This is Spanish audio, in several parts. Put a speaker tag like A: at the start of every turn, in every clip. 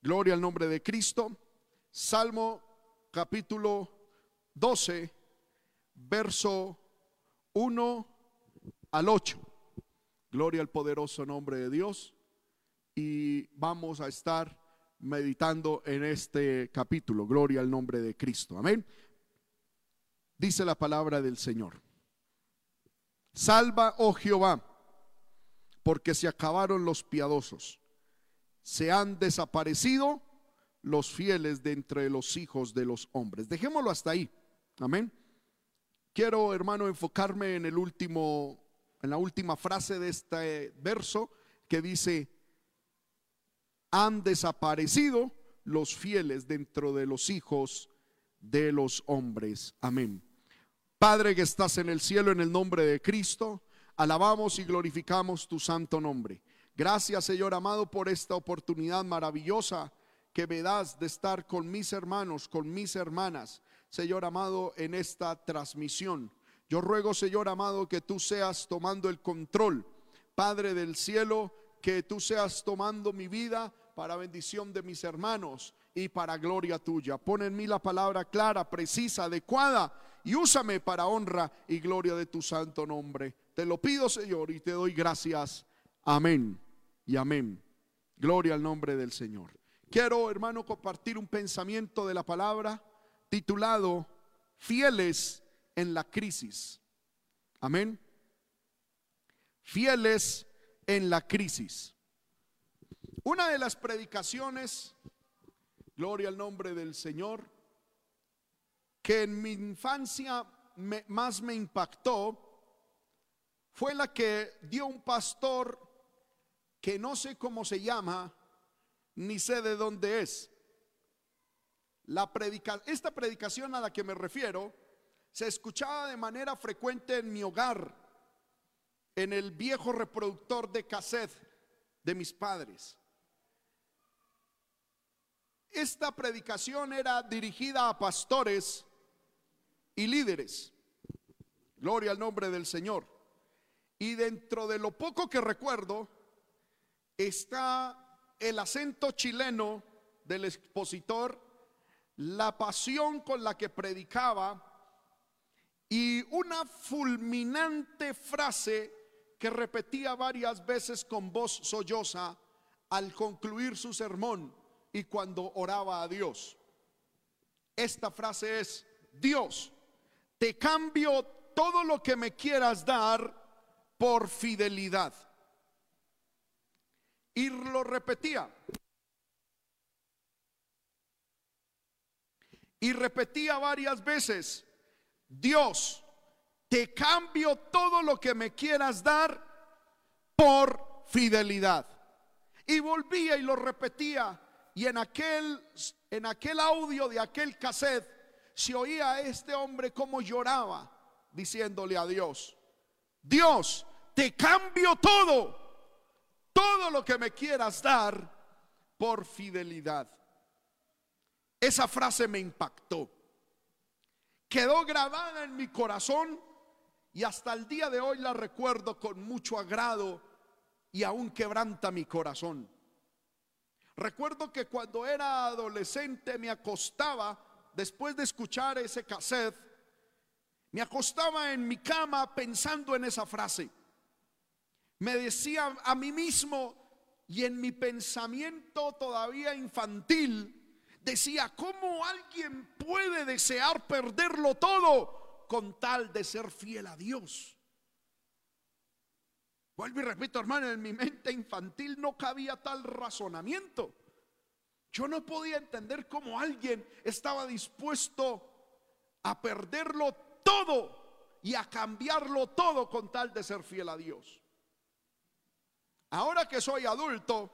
A: Gloria al nombre de Cristo. Salmo capítulo 12, verso 1 al 8. Gloria al poderoso nombre de Dios. Y vamos a estar meditando en este capítulo. Gloria al nombre de Cristo. Amén. Dice la palabra del Señor. Salva, oh Jehová, porque se acabaron los piadosos. Se han desaparecido los fieles de entre los hijos de los hombres. Dejémoslo hasta ahí. Amén. Quiero, hermano, enfocarme en el último en la última frase de este verso que dice han desaparecido los fieles dentro de los hijos de los hombres. Amén. Padre que estás en el cielo, en el nombre de Cristo, alabamos y glorificamos tu santo nombre. Gracias, Señor amado, por esta oportunidad maravillosa que me das de estar con mis hermanos, con mis hermanas, Señor amado, en esta transmisión. Yo ruego, Señor amado, que tú seas tomando el control, Padre del cielo, que tú seas tomando mi vida para bendición de mis hermanos y para gloria tuya. Pon en mí la palabra clara, precisa, adecuada y úsame para honra y gloria de tu santo nombre. Te lo pido, Señor, y te doy gracias. Amén y amén. Gloria al nombre del Señor. Quiero, hermano, compartir un pensamiento de la palabra titulado Fieles en la crisis. Amén. Fieles en la crisis. Una de las predicaciones, gloria al nombre del Señor, que en mi infancia más me impactó fue la que dio un pastor que no sé cómo se llama, ni sé de dónde es. La predica, esta predicación a la que me refiero se escuchaba de manera frecuente en mi hogar, en el viejo reproductor de cassette de mis padres. Esta predicación era dirigida a pastores y líderes. Gloria al nombre del Señor. Y dentro de lo poco que recuerdo está el acento chileno del expositor, la pasión con la que predicaba y una fulminante frase que repetía varias veces con voz solloza al concluir su sermón y cuando oraba a Dios. Esta frase es, Dios, te cambio todo lo que me quieras dar por fidelidad. Y lo repetía. Y repetía varias veces, Dios, te cambio todo lo que me quieras dar por fidelidad. Y volvía y lo repetía. Y en aquel, en aquel audio de aquel cassette se oía a este hombre como lloraba diciéndole a Dios, Dios, te cambio todo, todo lo que me quieras dar por fidelidad. Esa frase me impactó. Quedó grabada en mi corazón y hasta el día de hoy la recuerdo con mucho agrado y aún quebranta mi corazón. Recuerdo que cuando era adolescente me acostaba después de escuchar ese cassette, me acostaba en mi cama pensando en esa frase. Me decía a mí mismo y en mi pensamiento todavía infantil, decía, ¿cómo alguien puede desear perderlo todo con tal de ser fiel a Dios? Vuelvo y repito, hermano, en mi mente infantil no cabía tal razonamiento. Yo no podía entender cómo alguien estaba dispuesto a perderlo todo y a cambiarlo todo con tal de ser fiel a Dios. Ahora que soy adulto,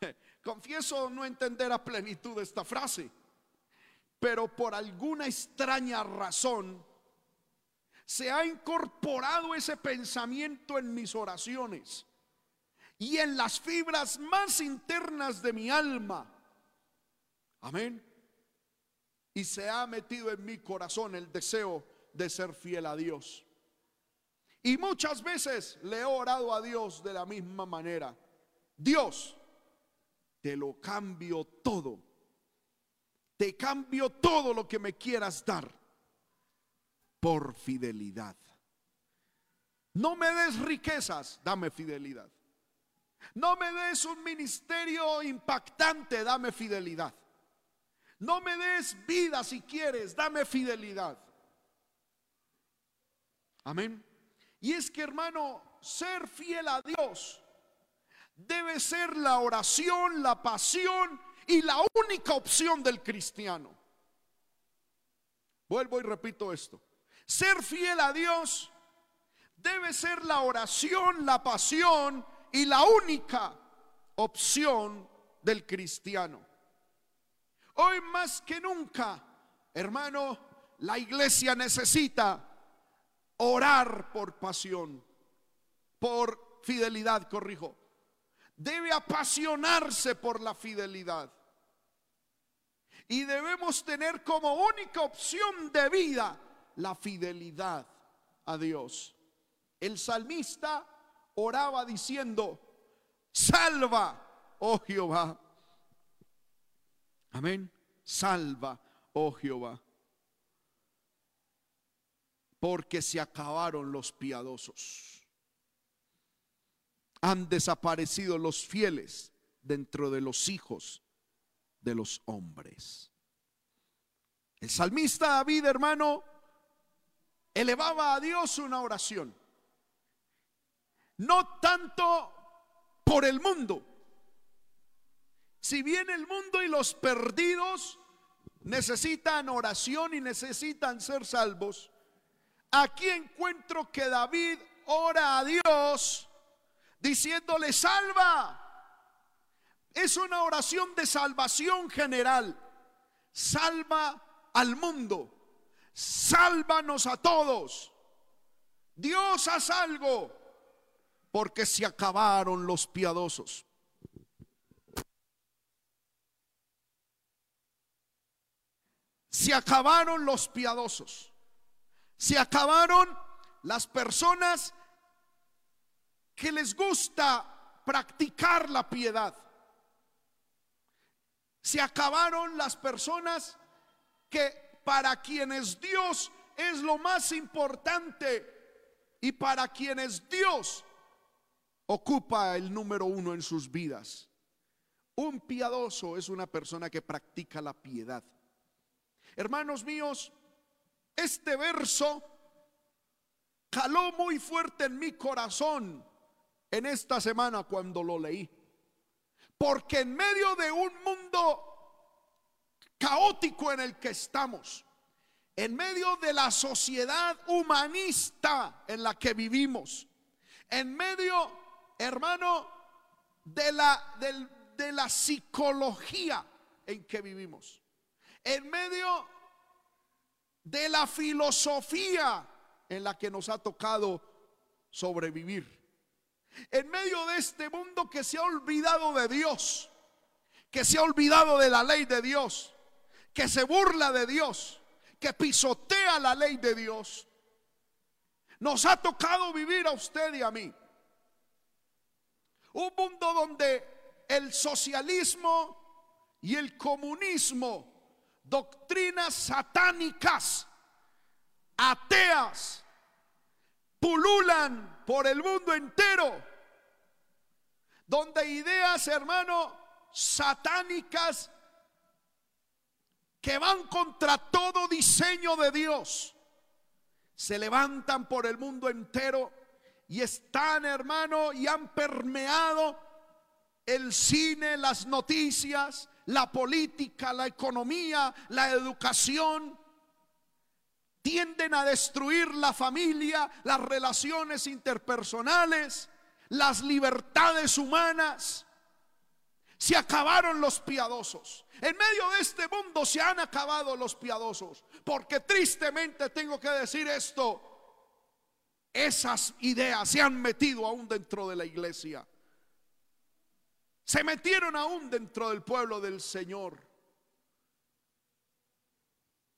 A: confieso no entender a plenitud esta frase, pero por alguna extraña razón se ha incorporado ese pensamiento en mis oraciones y en las fibras más internas de mi alma. Amén. Y se ha metido en mi corazón el deseo de ser fiel a Dios. Y muchas veces le he orado a Dios de la misma manera. Dios, te lo cambio todo. Te cambio todo lo que me quieras dar por fidelidad. No me des riquezas, dame fidelidad. No me des un ministerio impactante, dame fidelidad. No me des vida si quieres, dame fidelidad. Amén. Y es que hermano, ser fiel a Dios debe ser la oración, la pasión y la única opción del cristiano. Vuelvo y repito esto. Ser fiel a Dios debe ser la oración, la pasión y la única opción del cristiano. Hoy más que nunca, hermano, la iglesia necesita orar por pasión, por fidelidad, corrijo. Debe apasionarse por la fidelidad. Y debemos tener como única opción de vida la fidelidad a Dios. El salmista oraba diciendo, salva, oh Jehová. Amén. Salva, oh Jehová. Porque se acabaron los piadosos. Han desaparecido los fieles dentro de los hijos de los hombres. El salmista David, hermano, elevaba a Dios una oración no tanto por el mundo. Si bien el mundo y los perdidos necesitan oración y necesitan ser salvos, aquí encuentro que David ora a Dios diciéndole, salva. Es una oración de salvación general. Salva al mundo. Sálvanos a todos. Dios haz algo porque se acabaron los piadosos. Se acabaron los piadosos. Se acabaron las personas que les gusta practicar la piedad. Se acabaron las personas que para quienes Dios es lo más importante y para quienes Dios ocupa el número uno en sus vidas. Un piadoso es una persona que practica la piedad. Hermanos míos, este verso caló muy fuerte en mi corazón en esta semana cuando lo leí. Porque en medio de un mundo caótico en el que estamos, en medio de la sociedad humanista en la que vivimos, en medio hermano, de la, de la psicología en que vivimos, en medio de la filosofía en la que nos ha tocado sobrevivir, en medio de este mundo que se ha olvidado de Dios, que se ha olvidado de la ley de Dios, que se burla de Dios, que pisotea la ley de Dios. Nos ha tocado vivir a usted y a mí un mundo donde el socialismo y el comunismo, doctrinas satánicas, ateas, pululan por el mundo entero, donde ideas, hermano, satánicas que van contra todo diseño de Dios, se levantan por el mundo entero y están, hermano, y han permeado el cine, las noticias, la política, la economía, la educación. Tienden a destruir la familia, las relaciones interpersonales, las libertades humanas. Se acabaron los piadosos. En medio de este mundo se han acabado los piadosos. Porque tristemente tengo que decir esto esas ideas se han metido aún dentro de la iglesia. Se metieron aún dentro del pueblo del Señor.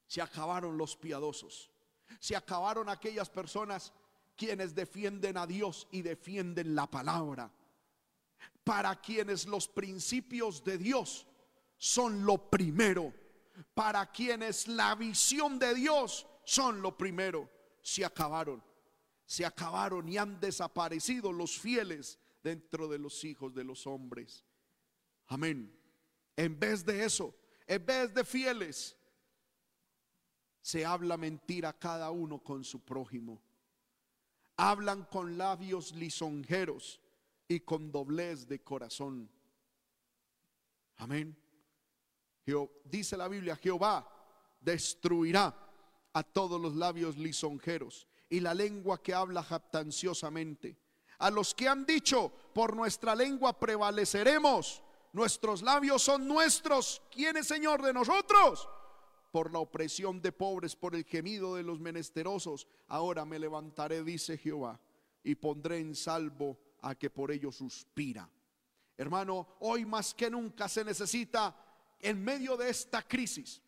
A: Se acabaron los piadosos. Se acabaron aquellas personas quienes defienden a Dios y defienden la palabra. para quienes los principios de Dios son lo primero, para quienes la visión de Dios son lo primero, se acabaron, se acabaron y han desaparecido los fieles dentro de los hijos de los hombres. Amén. En vez de eso, en vez de fieles, se habla mentira cada uno con su prójimo. Hablan con labios lisonjeros y con doblez de corazón. Amén. Dice la Biblia, Jehová destruirá a todos los labios lisonjeros y la lengua que habla jactanciosamente. A los que han dicho, por nuestra lengua prevaleceremos, nuestros labios son nuestros. ¿Quién es Señor de nosotros? Por la opresión de pobres, por el gemido de los menesterosos. Ahora me levantaré, dice Jehová, y pondré en salvo a que por ello suspira. Hermano, hoy más que nunca se necesita en medio de esta crisis,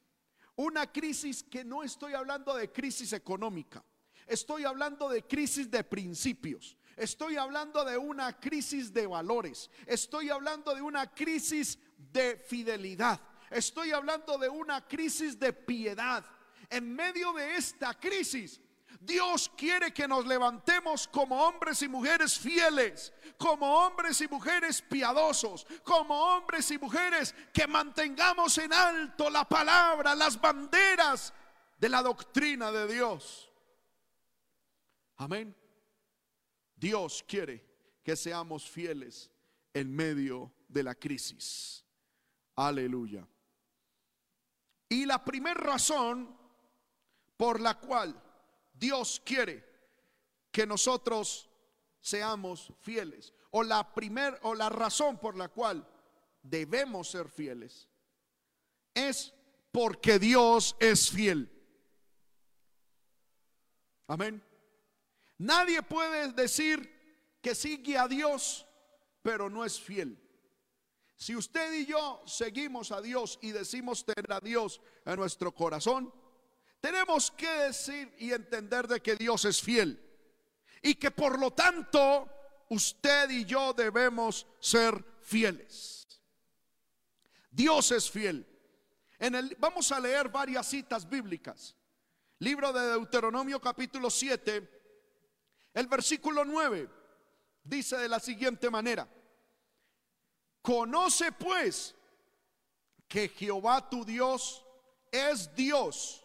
A: una crisis que no estoy hablando de crisis económica, estoy hablando de crisis de principios, estoy hablando de una crisis de valores, estoy hablando de una crisis de fidelidad, estoy hablando de una crisis de piedad. En medio de esta crisis, Dios quiere que nos levantemos como hombres y mujeres fieles, como hombres y mujeres piadosos, como hombres y mujeres que mantengamos en alto la palabra, las banderas de la doctrina de Dios. Amén. Dios quiere que seamos fieles en medio de la crisis. Aleluya. Y la primera razón por la cual Dios quiere que nosotros seamos fieles. O la primer o la razón por la cual debemos ser fieles es porque Dios es fiel. Amén. Nadie puede decir que sigue a Dios, pero no es fiel. Si usted y yo seguimos a Dios y decimos tener a Dios en nuestro corazón, tenemos que decir y entender de que Dios es fiel y que por lo tanto usted y yo debemos ser fieles. Dios es fiel. Vamos a leer varias citas bíblicas. Libro de Deuteronomio capítulo 7, el versículo 9 dice de la siguiente manera, conoce pues que Jehová tu Dios es Dios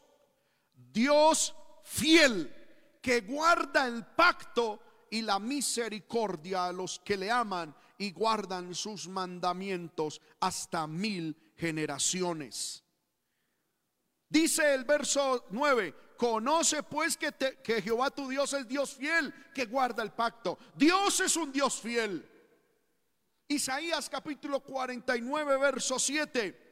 A: Dios fiel que guarda el pacto y la misericordia a los que le aman y guardan sus mandamientos hasta mil generaciones. Dice el verso 9, conoce pues que, que, Jehová tu Dios es Dios fiel, que guarda el pacto. Dios es un Dios fiel. Isaías capítulo 49, verso 7.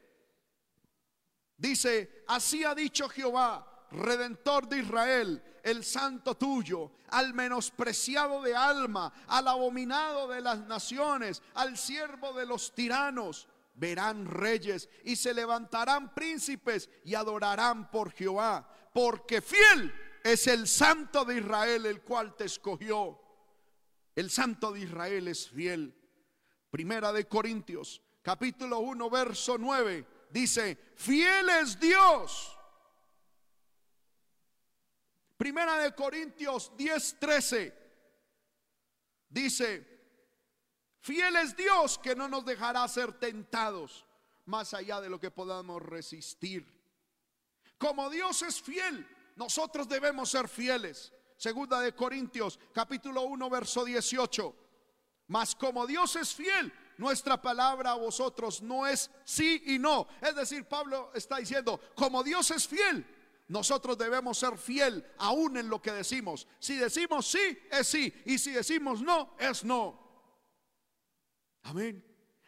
A: Dice, así ha dicho Jehová redentor de Israel, el santo tuyo, al menospreciado de alma, al abominado de las naciones, al siervo de los tiranos. Verán reyes y se levantarán príncipes y adorarán por Jehová, porque fiel es el santo de Israel, el cual te escogió. El santo de Israel es fiel. Primera de Corintios, capítulo 1, verso 9, dice, fiel es Dios Primera de Corintios 10, 13 dice, fiel es Dios que no nos dejará ser tentados más allá de lo que podamos resistir. Como Dios es fiel, nosotros debemos ser fieles. Segunda de Corintios capítulo 1 verso 18. Mas como Dios es fiel, nuestra palabra a vosotros no es sí y no. Es decir, Pablo está diciendo, como Dios es fiel, nosotros debemos ser fiel aún en lo que decimos. Si decimos sí, es sí. Y si decimos no, es no. Amén.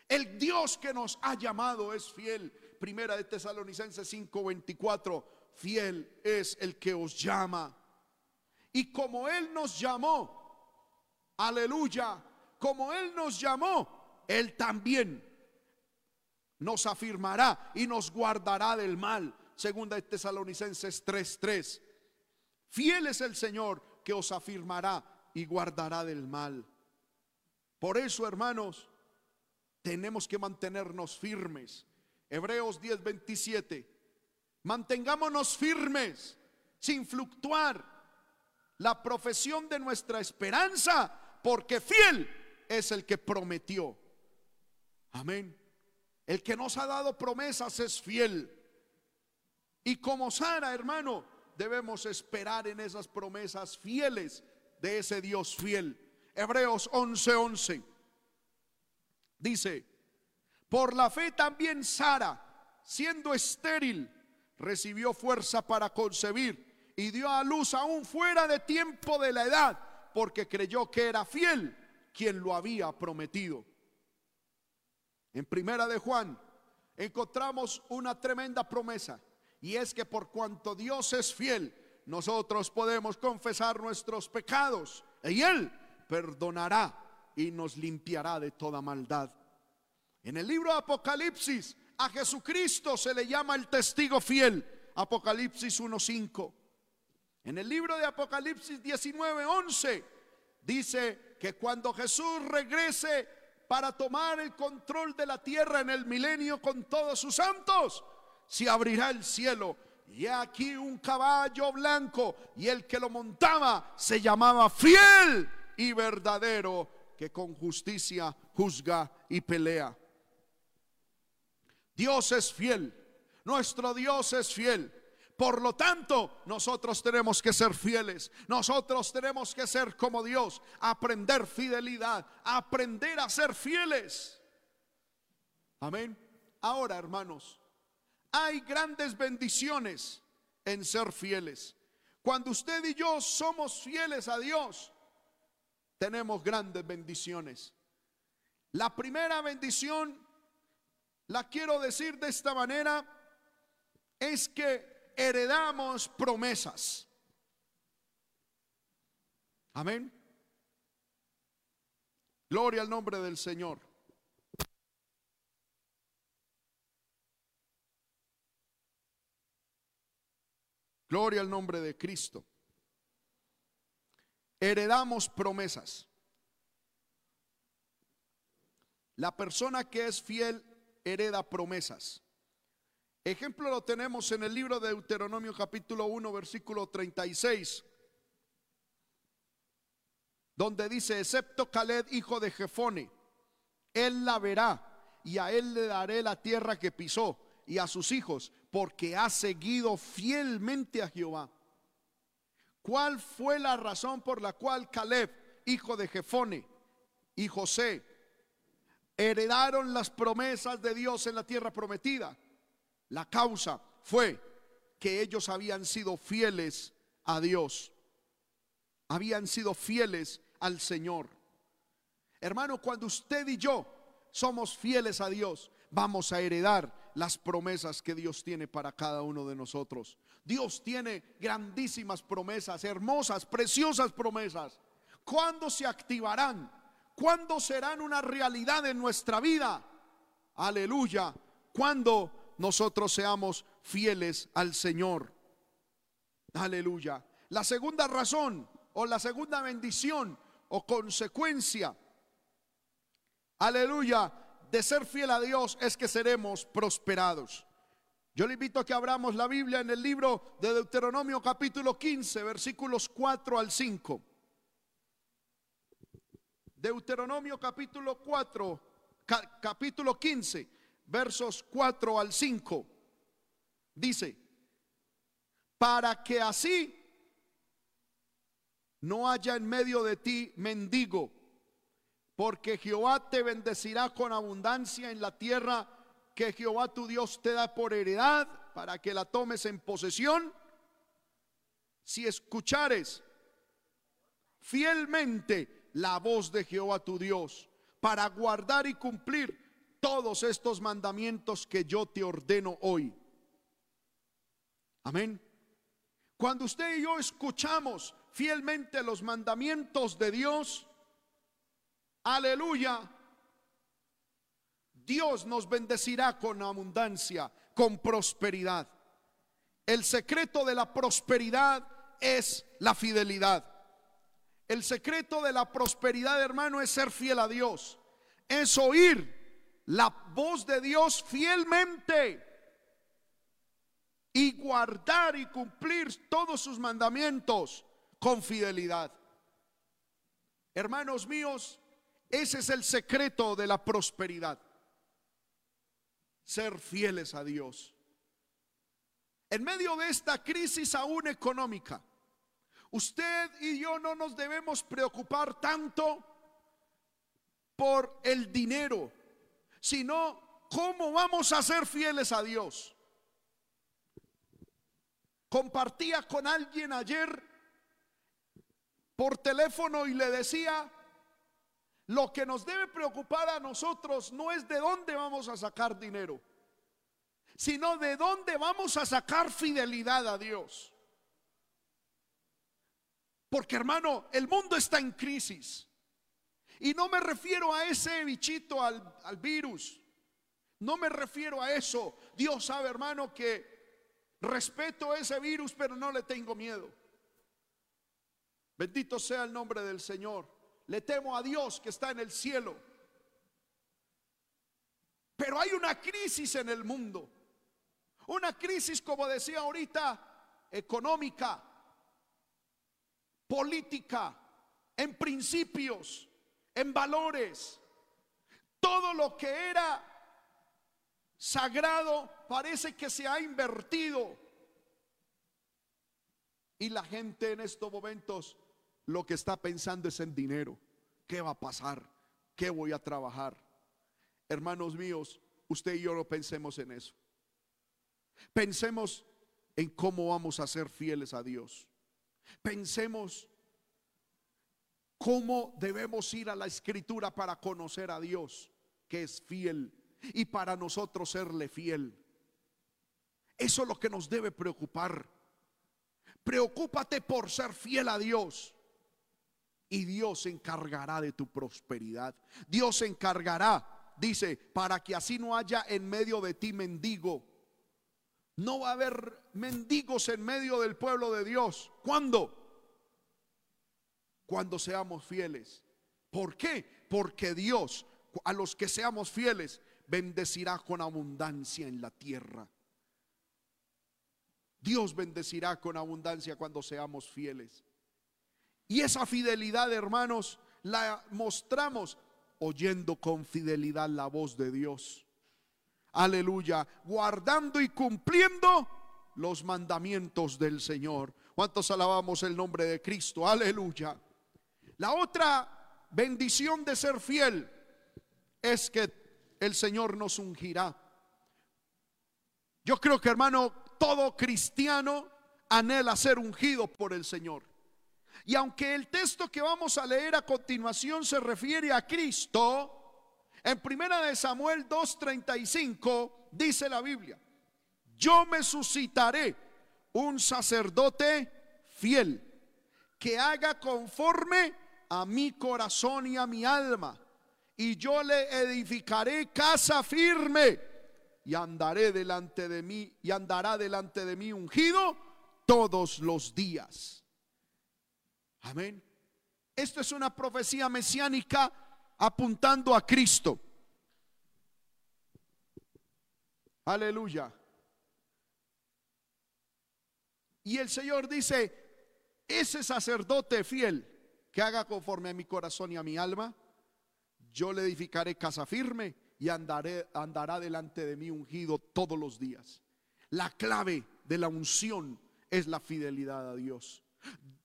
A: El Dios que nos ha llamado es fiel. Primera de Tesalonicenses 5:24. Fiel es el que os llama. Y como Él nos llamó, aleluya, como Él nos llamó, Él también nos afirmará y nos guardará del mal. Segunda de Tesalonicenses 3:3. Fiel es el Señor que os afirmará y guardará del mal. Por eso, hermanos, tenemos que mantenernos firmes. Hebreos 10:27. Mantengámonos firmes, sin fluctuar, la profesión de nuestra esperanza, porque fiel es el que prometió. Amén. El que nos ha dado promesas es fiel. Y como Sara, hermano, debemos esperar en esas promesas fieles de ese Dios fiel. Hebreos 11:11 dice, por la fe también Sara, siendo estéril, recibió fuerza para concebir y dio a luz aún fuera de tiempo de la edad, porque creyó que era fiel quien lo había prometido. En primera de Juan encontramos una tremenda promesa y es que por cuanto Dios es fiel, nosotros podemos confesar nuestros pecados y Él perdonará y nos limpiará de toda maldad. En el libro de Apocalipsis a Jesucristo se le llama el testigo fiel. Apocalipsis 1.5. En el libro de Apocalipsis 19.11 dice que cuando Jesús regrese para tomar el control de la tierra en el milenio con todos sus santos, se abrirá el cielo. Y aquí un caballo blanco y el que lo montaba se llamaba fiel y verdadero, que con justicia juzga y pelea. Dios es fiel, nuestro Dios es fiel. Por lo tanto, nosotros tenemos que ser fieles. Nosotros tenemos que ser como Dios, aprender fidelidad, aprender a ser fieles. Amén. Ahora, hermanos, hay grandes bendiciones en ser fieles. Cuando usted y yo somos fieles a Dios, tenemos grandes bendiciones. La primera bendición la quiero decir de esta manera, es que heredamos promesas. Amén. Gloria al nombre del Señor. Gloria al nombre de Cristo. Heredamos promesas. La persona que es fiel hereda promesas. Ejemplo lo tenemos en el libro de Deuteronomio capítulo 1 versículo 36, donde dice, excepto Caled, hijo de Jefone, él la verá y a él le daré la tierra que pisó y a sus hijos, porque ha seguido fielmente a Jehová. ¿Cuál fue la razón por la cual Caleb, hijo de Jefone, y José heredaron las promesas de Dios en la tierra prometida. La causa fue que ellos habían sido fieles a Dios. Habían sido fieles al Señor. Hermano, cuando usted y yo somos fieles a Dios, vamos a heredar las promesas que Dios tiene para cada uno de nosotros. Dios tiene grandísimas promesas, hermosas, preciosas promesas. ¿Cuándo se activarán? ¿Cuándo serán una realidad en nuestra vida? Aleluya. Cuando nosotros seamos fieles al Señor. Aleluya. La segunda razón o la segunda bendición o consecuencia, aleluya, de ser fiel a Dios es que seremos prosperados. Yo le invito a que abramos la Biblia en el libro de Deuteronomio capítulo 15, versículos 4 al 5. Deuteronomio capítulo 4, capítulo 15, versos 4 al 5. Dice, para que así no haya en medio de ti mendigo, porque Jehová te bendecirá con abundancia en la tierra que Jehová tu Dios te da por heredad, para que la tomes en posesión. Si escuchares fielmente la voz de Jehová tu Dios para guardar y cumplir todos estos mandamientos que yo te ordeno hoy. Amén. Cuando usted y yo escuchamos fielmente los mandamientos de Dios, aleluya, Dios nos bendecirá con abundancia, con prosperidad. El secreto de la prosperidad es la fidelidad. El secreto de la prosperidad, hermano, es ser fiel a Dios. Es oír la voz de Dios fielmente y guardar y cumplir todos sus mandamientos con fidelidad. Hermanos míos, ese es el secreto de la prosperidad. Ser fieles a Dios. En medio de esta crisis aún económica, usted y yo no nos debemos preocupar tanto por el dinero, sino cómo vamos a ser fieles a Dios. Compartía con alguien ayer por teléfono y le decía, lo que nos debe preocupar a nosotros no es de dónde vamos a sacar dinero, sino de dónde vamos a sacar fidelidad a Dios. Porque hermano, el mundo está en crisis. Y no me refiero a ese bichito, al, virus. No me refiero a eso. Dios sabe, hermano, que respeto ese virus, pero no le tengo miedo. Bendito sea el nombre del Señor. Le temo a Dios que está en el cielo. Pero hay una crisis en el mundo. Una crisis, como decía ahorita, económica, política, en principios, en valores. Todo lo que era sagrado parece que se ha invertido. Y la gente en estos momentos lo que está pensando es en dinero. ¿Qué va a pasar? ¿Qué voy a trabajar? Hermanos míos, usted y yo no pensemos en eso. Pensemos en cómo vamos a ser fieles a Dios. Pensemos cómo debemos ir a la escritura para conocer a Dios, que es fiel, y para nosotros serle fiel. Eso es lo que nos debe preocupar. Preocúpate por ser fiel a Dios. Y Dios se encargará de tu prosperidad. Dios se encargará, dice, para que así no haya en medio de ti mendigo. No va a haber mendigos en medio del pueblo de Dios. ¿Cuándo? Cuando seamos fieles. ¿Por qué? Porque Dios, a los que seamos fieles, bendecirá con abundancia en la tierra. Dios bendecirá con abundancia cuando seamos fieles. Y esa fidelidad, hermanos, la mostramos oyendo con fidelidad la voz de Dios. Aleluya, guardando y cumpliendo los mandamientos del Señor. ¿Cuántos alabamos el nombre de Cristo? Aleluya. La otra bendición de ser fiel es que el Señor nos ungirá. Yo creo que hermano, todo cristiano anhela ser ungido por el Señor. Y aunque el texto que vamos a leer a continuación se refiere a Cristo, en primera de Samuel 2:35 dice la Biblia: Yo me suscitaré un sacerdote fiel que haga conforme a mi corazón y a mi alma, y yo le edificaré casa firme y andaré delante de mí y andará delante de mí ungido todos los días. Amén. Esto es una profecía mesiánica apuntando a Cristo. Aleluya. Y el Señor dice, ese sacerdote fiel que haga conforme a mi corazón y a mi alma, yo le edificaré casa firme y andará delante de mí ungido todos los días. La clave de la unción es la fidelidad a Dios.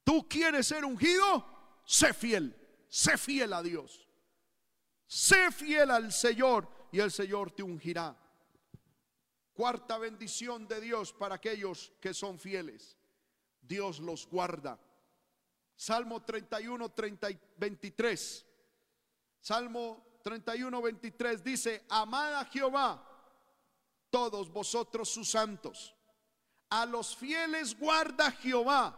A: ¿Tú quieres ser ungido? Sé fiel, sé fiel a Dios. Sé fiel al Señor y el Señor te ungirá. Cuarta bendición de Dios para aquellos que son fieles. Dios los guarda. Salmo 31, 30, 23. Salmo 31, 23 dice, amad a Jehová, todos vosotros sus santos. A los fieles guarda Jehová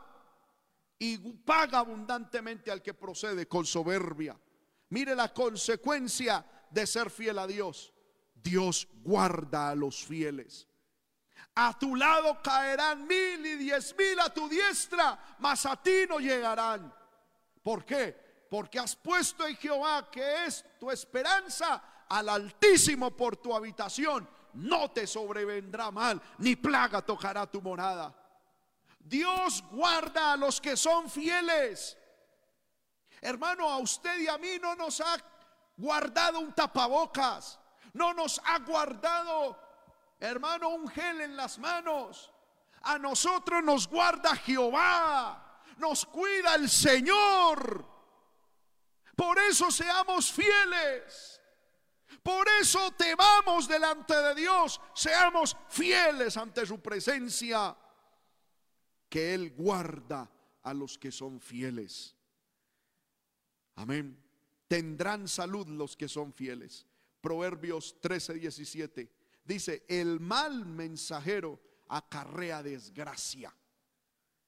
A: y paga abundantemente al que procede con soberbia. Mire la consecuencia de ser fiel a Dios. Dios guarda a los fieles. A tu lado caerán mil y diez mil a tu diestra, mas a ti no llegarán. ¿Por qué? Porque has puesto en Jehová, que es tu esperanza, al Altísimo por tu habitación, no te sobrevendrá mal, ni plaga tocará tu morada. Dios guarda a los que son fieles. Hermano, a usted y a mí no nos ha guardado un tapabocas, no nos ha guardado, hermano, un gel en las manos. A nosotros nos guarda Jehová, nos cuida el Señor. Por eso seamos fieles. Por eso temamos delante de Dios. Seamos fieles ante su presencia. Que Él guarda a los que son fieles. Amén. Tendrán salud los que son fieles. Proverbios 13, 17. Dice, el mal mensajero acarrea desgracia,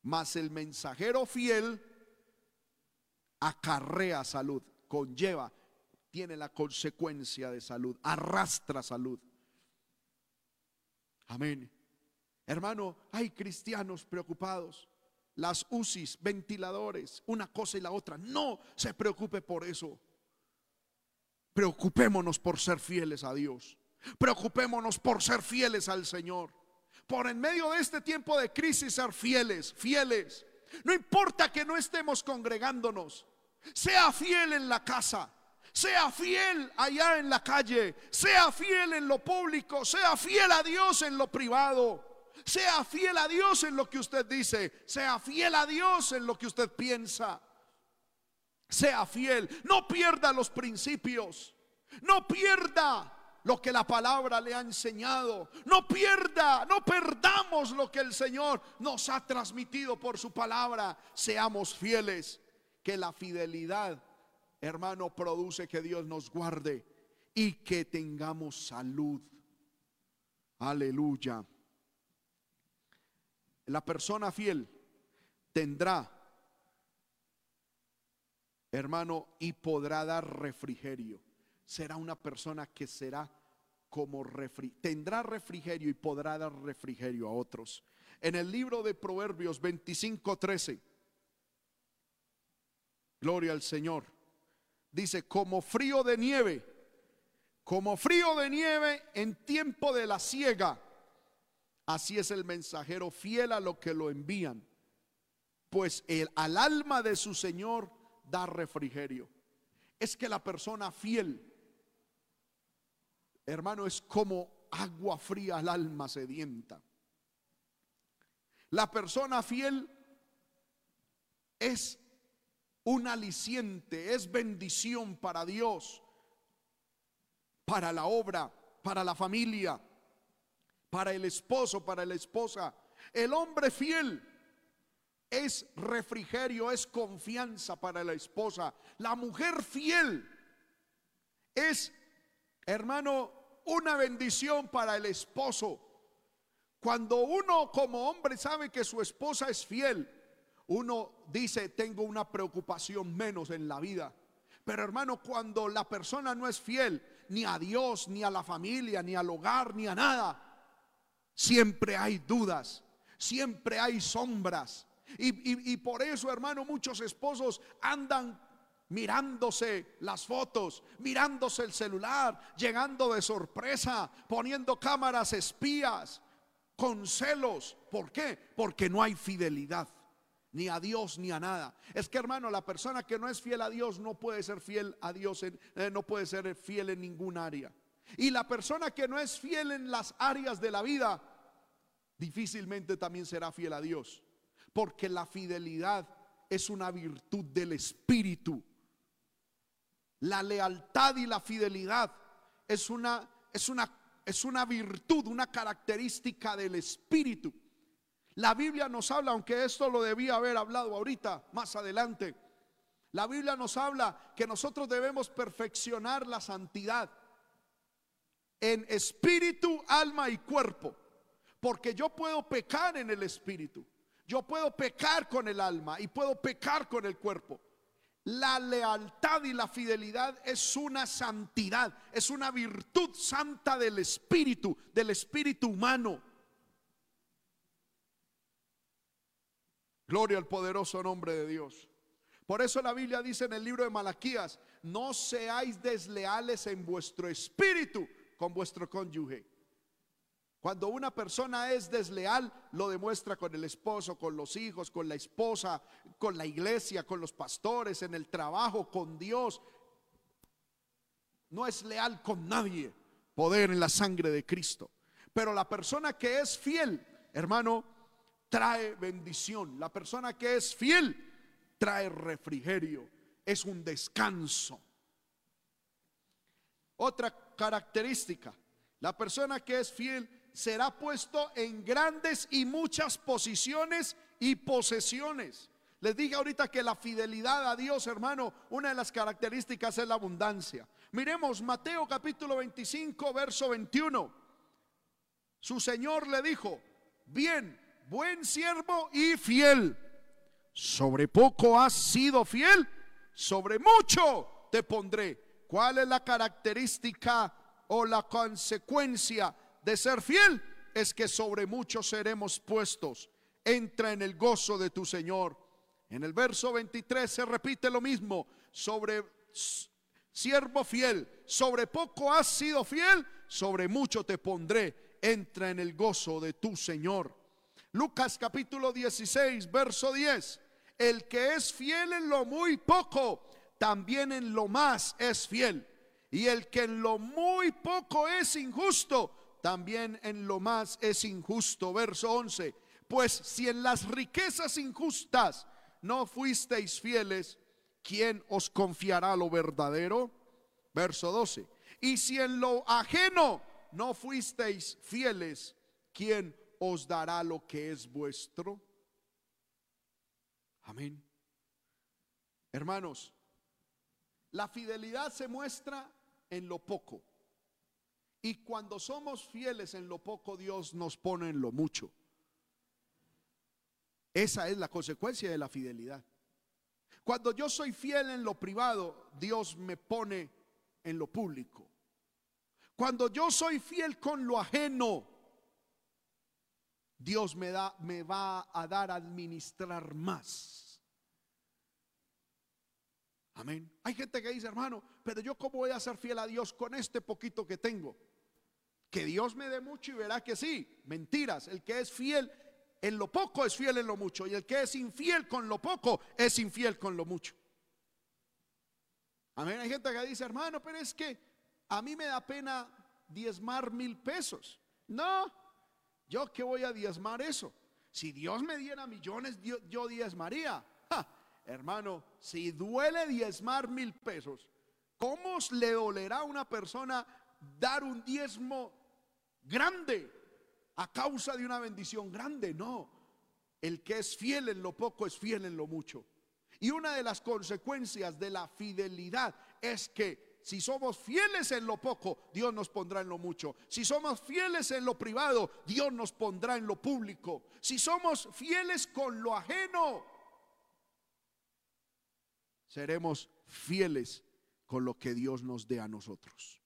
A: mas el mensajero fiel acarrea salud, conlleva, tiene la consecuencia de salud, arrastra salud. Amén. Hermano, hay cristianos preocupados. Las UCIs, ventiladores, una cosa y la otra. No se preocupe por eso. Preocupémonos por ser fieles a Dios. Preocupémonos por ser fieles al Señor. Por en medio de este tiempo de crisis ser fieles, fieles. No importa que no estemos congregándonos. Sea fiel en la casa. Sea fiel allá en la calle. Sea fiel en lo público. Sea fiel a Dios en lo privado. Sea fiel a Dios en lo que usted dice. Sea fiel a Dios en lo que usted piensa. Sea fiel. No pierda los principios. No pierda lo que la palabra le ha enseñado. No pierda, no perdamos lo que el Señor nos ha transmitido por su palabra. Seamos fieles, que la fidelidad, hermano, produce que Dios nos guarde y que tengamos salud. Aleluya. La persona fiel tendrá, hermano, y podrá dar refrigerio. Será una persona que será como tendrá refrigerio y podrá dar refrigerio a otros. En el libro de Proverbios 25:13, gloria al Señor, dice, como frío de nieve, como frío de nieve en tiempo de la siega, así es el mensajero fiel a lo que lo envían, pues el, al alma de su Señor da refrigerio. Es que la persona fiel, hermano, es como agua fría al alma sedienta. La persona fiel es un aliciente, es bendición para Dios, para la obra, para la familia, para el esposo, para la esposa. El hombre fiel es refrigerio, es confianza para la esposa. La mujer fiel es, hermano, una bendición para el esposo. Cuando uno como hombre sabe que su esposa es fiel, uno dice, tengo una preocupación menos en la vida. Pero hermano, cuando la persona no es fiel ni a Dios, ni a la familia, ni al hogar, ni a nada, siempre hay dudas, siempre hay sombras. Y, por eso, hermano, muchos esposos andan mirándose las fotos, mirándose el celular, llegando de sorpresa, poniendo cámaras espías, con celos. ¿Por qué? Porque no hay fidelidad, ni a Dios ni a nada. Es que hermano, la persona que no es fiel a Dios no puede ser fiel a Dios, en, eh, no puede ser fiel en ningún área. Y la persona que no es fiel en las áreas de la vida, difícilmente también será fiel a Dios. Porque la fidelidad es una virtud del Espíritu la lealtad y la fidelidad es una, es una, es una virtud, una característica del Espíritu. La Biblia nos habla, aunque esto lo debía haber hablado ahorita, más adelante. La Biblia nos habla que nosotros debemos perfeccionar la santidad en espíritu, alma y cuerpo. Porque yo puedo pecar en el espíritu, yo puedo pecar con el alma y puedo pecar con el cuerpo. La lealtad y la fidelidad es una santidad, es una virtud santa del espíritu, del espíritu humano. Gloria al poderoso nombre de Dios. Por eso la Biblia dice en el libro de Malaquías, no seáis desleales en vuestro espíritu con vuestro cónyuge. Cuando una persona es desleal, lo demuestra con el esposo, con los hijos, con la esposa, con la iglesia, con los pastores, en el trabajo, con Dios. No es leal con nadie. Poder en la sangre de Cristo. Pero la persona que es fiel, hermano, trae bendición. La persona que es fiel trae refrigerio, es un descanso. Otra característica, la persona que es fiel será puesto en grandes y muchas posiciones y posesiones. Les dije ahorita que la fidelidad a Dios, hermano, una de las características es la abundancia. Miremos Mateo capítulo 25, verso 21. Su Señor le dijo, bien, buen siervo y fiel sobre poco has sido fiel, sobre mucho te pondré. ¿Cuál es la característica o la consecuencia de ser fiel? Es que sobre mucho seremos puestos. Entra en el gozo de tu Señor. En el verso 23 se repite lo mismo. Sobre siervo fiel, sobre poco has sido fiel, sobre mucho te pondré. Entra en el gozo de tu Señor. Lucas capítulo 16, verso 10 el que es fiel en lo muy poco, también en lo más es fiel. Y el que en lo muy poco es injusto, también en lo más es injusto. Verso 11. Pues si en las riquezas injustas no fuisteis fieles, ¿quién os confiará lo verdadero? Verso 12. Y si en lo ajeno no fuisteis fieles, ¿quién os dará lo que es vuestro? Amén. Hermanos, la fidelidad se muestra en lo poco. Y cuando somos fieles en lo poco, Dios nos pone en lo mucho. Esa es la consecuencia de la fidelidad. Cuando yo soy fiel en lo privado, Dios me pone en lo público. Cuando yo soy fiel con lo ajeno, Dios me da me va a dar a administrar más. Amén. Hay gente que dice, hermano, pero yo cómo voy a ser fiel a Dios con este poquito que tengo? Que Dios me dé mucho y verá que sí. Mentiras. El que es fiel en lo poco es fiel en lo mucho. Y el que es infiel con lo poco es infiel con lo mucho. Amén. Hay gente que dice, hermano, pero es que a mí me da pena diezmar mil pesos. No, ¿Yo qué voy a diezmar eso? Si Dios me diera millones, yo, diezmaría. Hermano, si duele diezmar mil pesos, ¿cómo le dolerá a una persona dar un diezmo grande a causa de una bendición grande? No. El que es fiel en lo poco es fiel en lo mucho. Y una de las consecuencias de la fidelidad es que si somos fieles en lo poco, Dios nos pondrá en lo mucho. Si somos fieles en lo privado, Dios nos pondrá en lo público. Si somos fieles con lo ajeno, seremos fieles con lo que Dios nos dé a nosotros.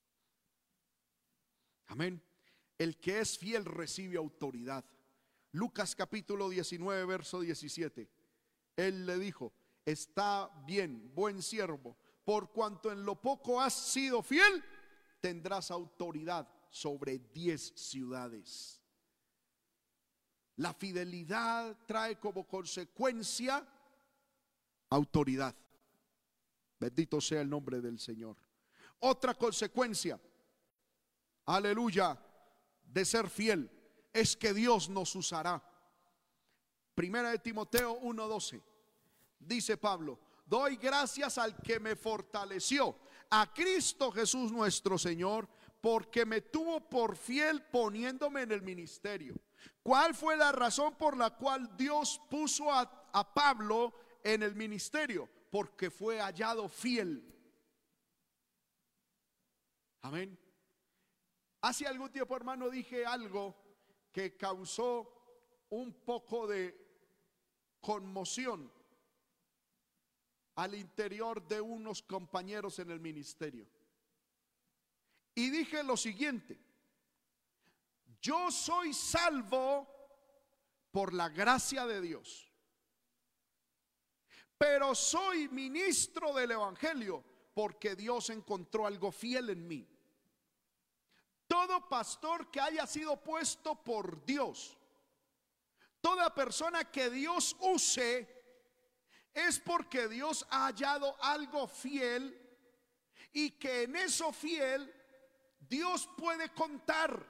A: Amén. El que es fiel recibe autoridad. Lucas capítulo 19, verso 17. Él le dijo, está bien, buen siervo por cuanto en lo poco has sido fiel, tendrás autoridad sobre diez ciudades. La fidelidad trae como consecuencia autoridad. Bendito sea el nombre del Señor. Otra consecuencia, aleluya, de ser fiel es que Dios nos usará. Primera de Timoteo 1:12. Dice Pablo, Doy gracias al que me fortaleció, a Cristo Jesús nuestro Señor, porque me tuvo por fiel poniéndome en el ministerio. ¿Cuál fue la razón por la cual Dios puso a, a Pablo en el ministerio? Porque fue hallado fiel. Amén. Hace algún tiempo, hermano, dije algo que causó un poco de conmoción al interior de unos compañeros en el ministerio. Y dije lo siguiente, yo soy salvo por la gracia de Dios, pero soy ministro del Evangelio porque Dios encontró algo fiel en mí. Todo pastor que haya sido puesto por Dios, toda persona que Dios use, es porque Dios ha hallado algo fiel y que en eso fiel Dios puede contar.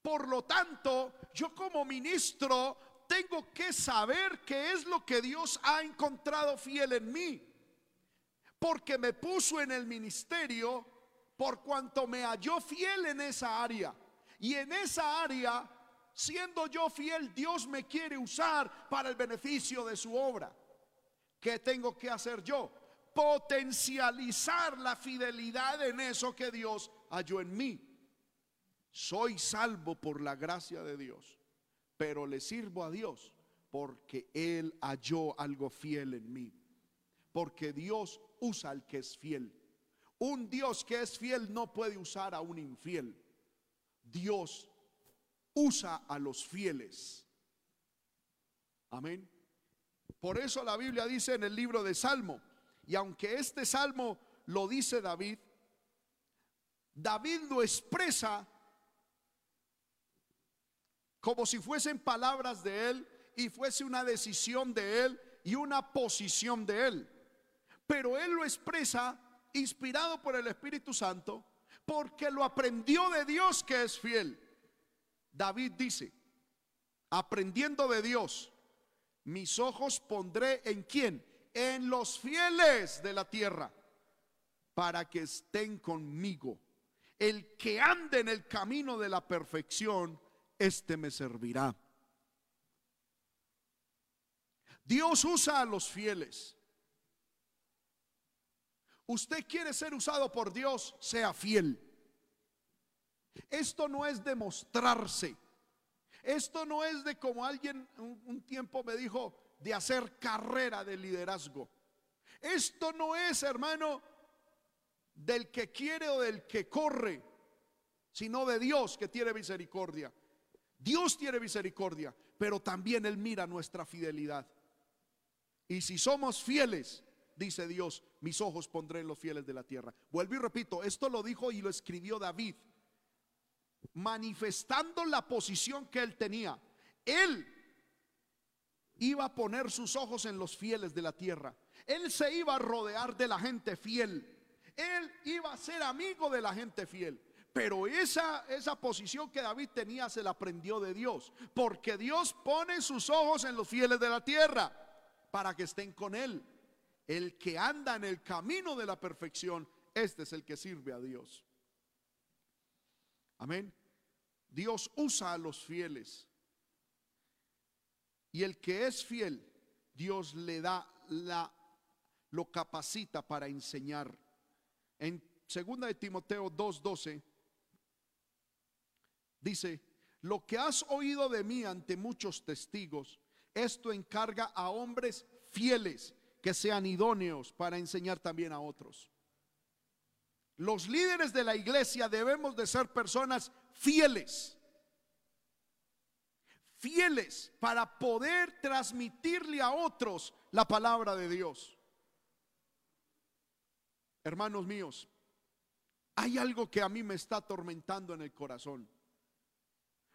A: Por lo tanto, yo como ministro tengo que saber qué es lo que Dios ha encontrado fiel en mí. Porque me puso en el ministerio por cuanto me halló fiel en esa área. Y en esa área, siendo yo fiel, Dios me quiere usar para el beneficio de su obra. ¿Qué tengo que hacer yo? Potencializar la fidelidad en eso que Dios halló en mí. Soy salvo por la gracia de Dios, pero le sirvo a Dios porque Él halló algo fiel en mí. Porque Dios usa al que es fiel. Un Dios que es fiel no puede usar a un infiel. Dios usa a los fieles. Amén. Por eso la Biblia dice en el libro de Salmo, y aunque este salmo lo dice David, David lo expresa como si fuesen palabras de él y fuese una decisión de él y una posición de él. Pero él lo expresa inspirado por el Espíritu Santo porque lo aprendió de Dios que es fiel. David dice, aprendiendo de Dios, mis ojos pondré en quién? En los fieles de la tierra, para que estén conmigo. El que ande en el camino de la perfección, este me servirá. Dios usa a los fieles. Usted quiere ser usado por Dios, sea fiel. Esto no es demostrarse. Esto no es de como alguien un, tiempo me dijo, de hacer carrera de liderazgo. Esto no es, hermano, del que quiere o del que corre, sino de Dios que tiene misericordia. Dios tiene misericordia, pero también Él mira nuestra fidelidad. Y si somos fieles, dice Dios, mis ojos pondré en los fieles de la tierra. Vuelvo y repito, esto lo dijo y lo escribió David manifestando la posición que él tenía. Él iba a poner sus ojos en los fieles de la tierra. Él se iba a rodear de la gente fiel. Él iba a ser amigo de la gente fiel. Pero esa, esa posición que David tenía se la aprendió de Dios. Porque Dios pone sus ojos en los fieles de la tierra para que estén con Él. El que anda en el camino de la perfección, este es el que sirve a Dios. Amén. Dios usa a los fieles. Y el que es fiel, Dios le da la lo capacita para enseñar. En segunda de Timoteo 2:12 dice, "Lo que has oído de mí ante muchos testigos, esto encarga a hombres fieles que sean idóneos para enseñar también a otros." Los líderes de la iglesia debemos de ser personas fieles. Fieles para poder transmitirle a otros la palabra de Dios. Hermanos míos, hay algo que a mí me está atormentando en el corazón.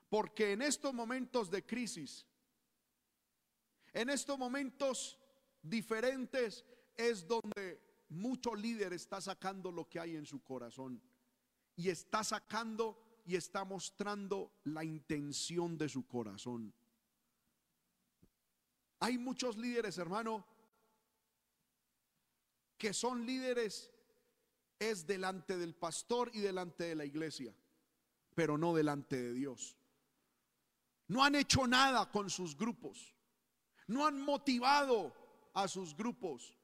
A: Porque en estos momentos de crisis, en estos momentos diferentes, es donde mucho líder está sacando lo que hay en su corazón y está sacando y está mostrando la intención de su corazón. Hay muchos líderes, hermano, que son líderes es delante del pastor y delante de la iglesia, pero no delante de Dios. No han hecho nada con sus grupos. No han motivado a sus grupos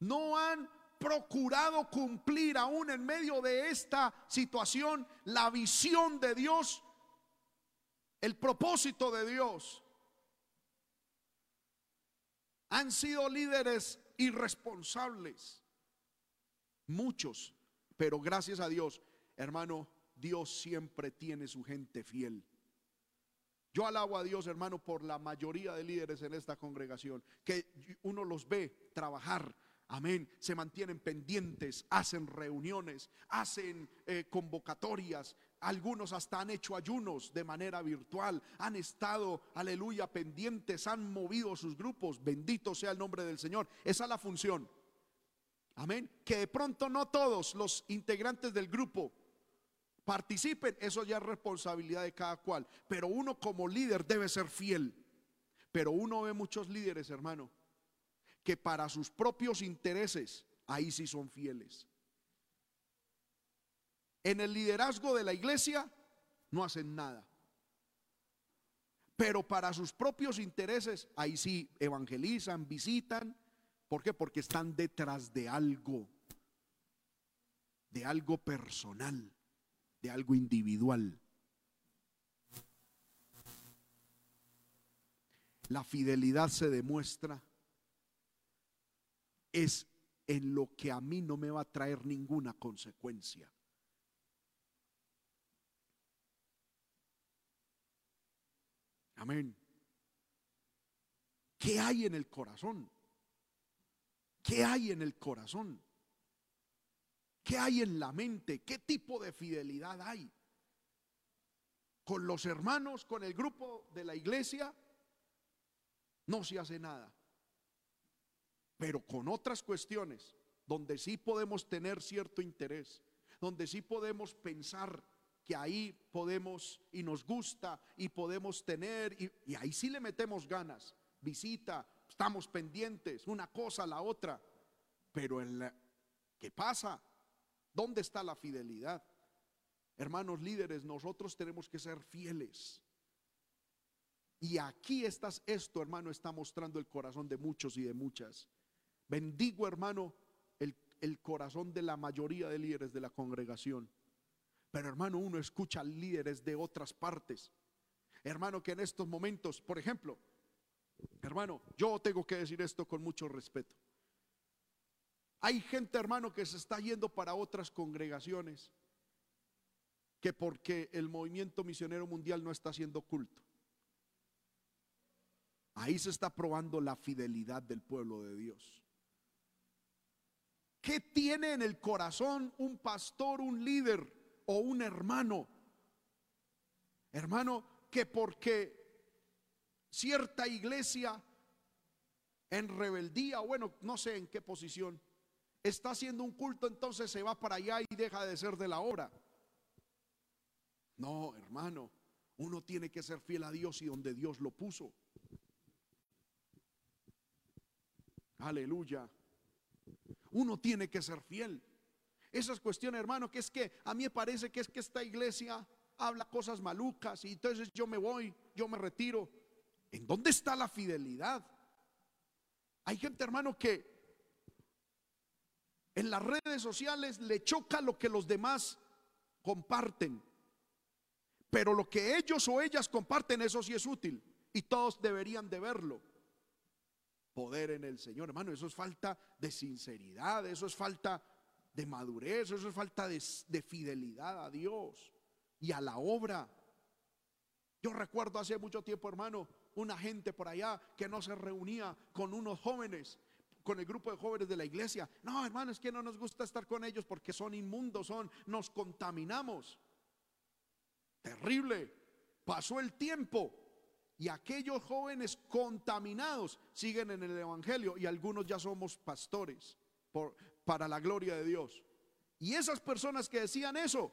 A: no han procurado cumplir aún en medio de esta situación la visión de Dios, el propósito de Dios. Han sido líderes irresponsables, muchos, pero gracias a Dios, hermano, Dios siempre tiene su gente fiel. Yo alabo a Dios, hermano, por la mayoría de líderes en esta congregación, que uno los ve trabajar, amén, se mantienen pendientes, hacen reuniones, hacen eh, convocatorias, algunos hasta han hecho ayunos de manera virtual, han estado, aleluya, pendientes, han movido sus grupos, bendito sea el nombre del Señor, esa es la función. Amén. Que de pronto no todos los integrantes del grupo participen, eso ya es responsabilidad de cada cual. Pero uno como líder debe ser fiel. Pero uno ve muchos líderes, hermano, que para sus propios intereses, ahí sí son fieles. En el liderazgo de la iglesia no hacen nada. Pero para sus propios intereses, ahí sí evangelizan, visitan. ¿Por qué? Porque están detrás de algo, de algo personal de algo individual. La fidelidad se demuestra es en lo que a mí no me va a traer ninguna consecuencia. Amén. ¿Qué hay en el corazón? ¿Qué hay en el corazón? ¿Qué hay en la mente? ¿Qué tipo de fidelidad hay? Con los hermanos, con el grupo de la iglesia, no se hace nada. Pero con otras cuestiones, donde sí podemos tener cierto interés, donde sí podemos pensar que ahí podemos y nos gusta y podemos tener, y, ahí sí le metemos ganas, visita, estamos pendientes, una cosa la otra. Pero en la, ¿qué pasa? ¿Dónde está la fidelidad? Hermanos líderes, nosotros tenemos que ser fieles. Y aquí estás, esto, hermano, está mostrando el corazón de muchos y de muchas. Bendigo, hermano, el, el corazón de la mayoría de líderes de la congregación. Pero, hermano, uno escucha líderes de otras partes. Hermano, que en estos momentos, por ejemplo, hermano, yo tengo que decir esto con mucho respeto. Hay gente, hermano, que se está yendo para otras congregaciones que porque el movimiento misionero mundial no está haciendo culto. Ahí se está probando la fidelidad del pueblo de Dios. ¿Qué tiene en el corazón un pastor, un líder o un hermano? Hermano, que porque cierta iglesia en rebeldía, bueno, no sé en qué posición, está haciendo un culto, entonces se va para allá y deja de ser de la obra. No, hermano, uno tiene que ser fiel a Dios y donde Dios lo puso. Aleluya. Uno tiene que ser fiel. Esas cuestiones, hermano, que es que a mí me parece que es que esta iglesia habla cosas malucas y entonces yo me voy, yo me retiro. ¿En dónde está la fidelidad? Hay gente, hermano, que en las redes sociales le choca lo que los demás comparten. Pero lo que ellos o ellas comparten, eso sí es útil. Y todos deberían de verlo. Poder en el Señor, hermano, eso es falta de sinceridad, eso es falta de madurez, eso es falta de, de fidelidad a Dios y a la obra. Yo recuerdo hace mucho tiempo, hermano, una gente por allá que no se reunía con unos jóvenes con el grupo de jóvenes de la iglesia. No, hermano, es que no nos gusta estar con ellos porque son inmundos, son, nos contaminamos. Terrible. Pasó el tiempo y aquellos jóvenes contaminados siguen en el Evangelio y algunos ya somos pastores por, para la gloria de Dios. Y esas personas que decían eso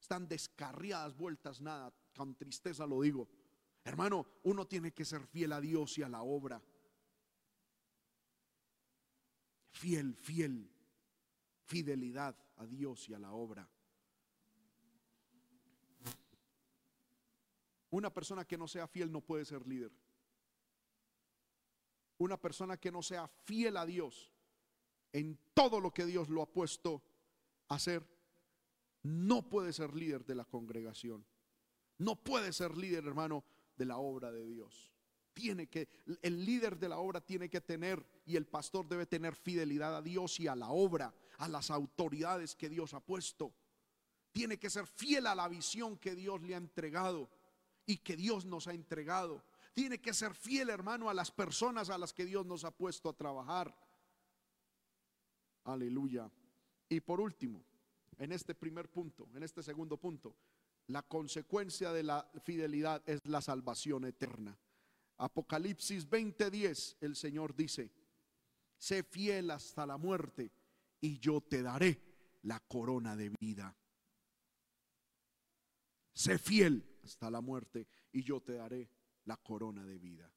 A: están descarriadas, vueltas nada, con tristeza lo digo. Hermano, uno tiene que ser fiel a Dios y a la obra. Fiel, fiel, fidelidad a Dios y a la obra. Una persona que no sea fiel no puede ser líder. Una persona que no sea fiel a Dios en todo lo que Dios lo ha puesto a hacer, no puede ser líder de la congregación. No puede ser líder, hermano, de la obra de Dios. Tiene que, el líder de la obra tiene que tener y el pastor debe tener fidelidad a Dios y a la obra, a las autoridades que Dios ha puesto. Tiene que ser fiel a la visión que Dios le ha entregado. y que Dios nos ha entregado. Tiene que ser fiel, hermano, a las personas a las que Dios nos ha puesto a trabajar. Aleluya. Y por último, en este primer punto, en este segundo punto, la consecuencia de la fidelidad es la salvación eterna. Apocalipsis 20:10, el Señor dice, sé fiel hasta la muerte y yo te daré la corona de vida. Sé fiel hasta la muerte y yo te daré la corona de vida.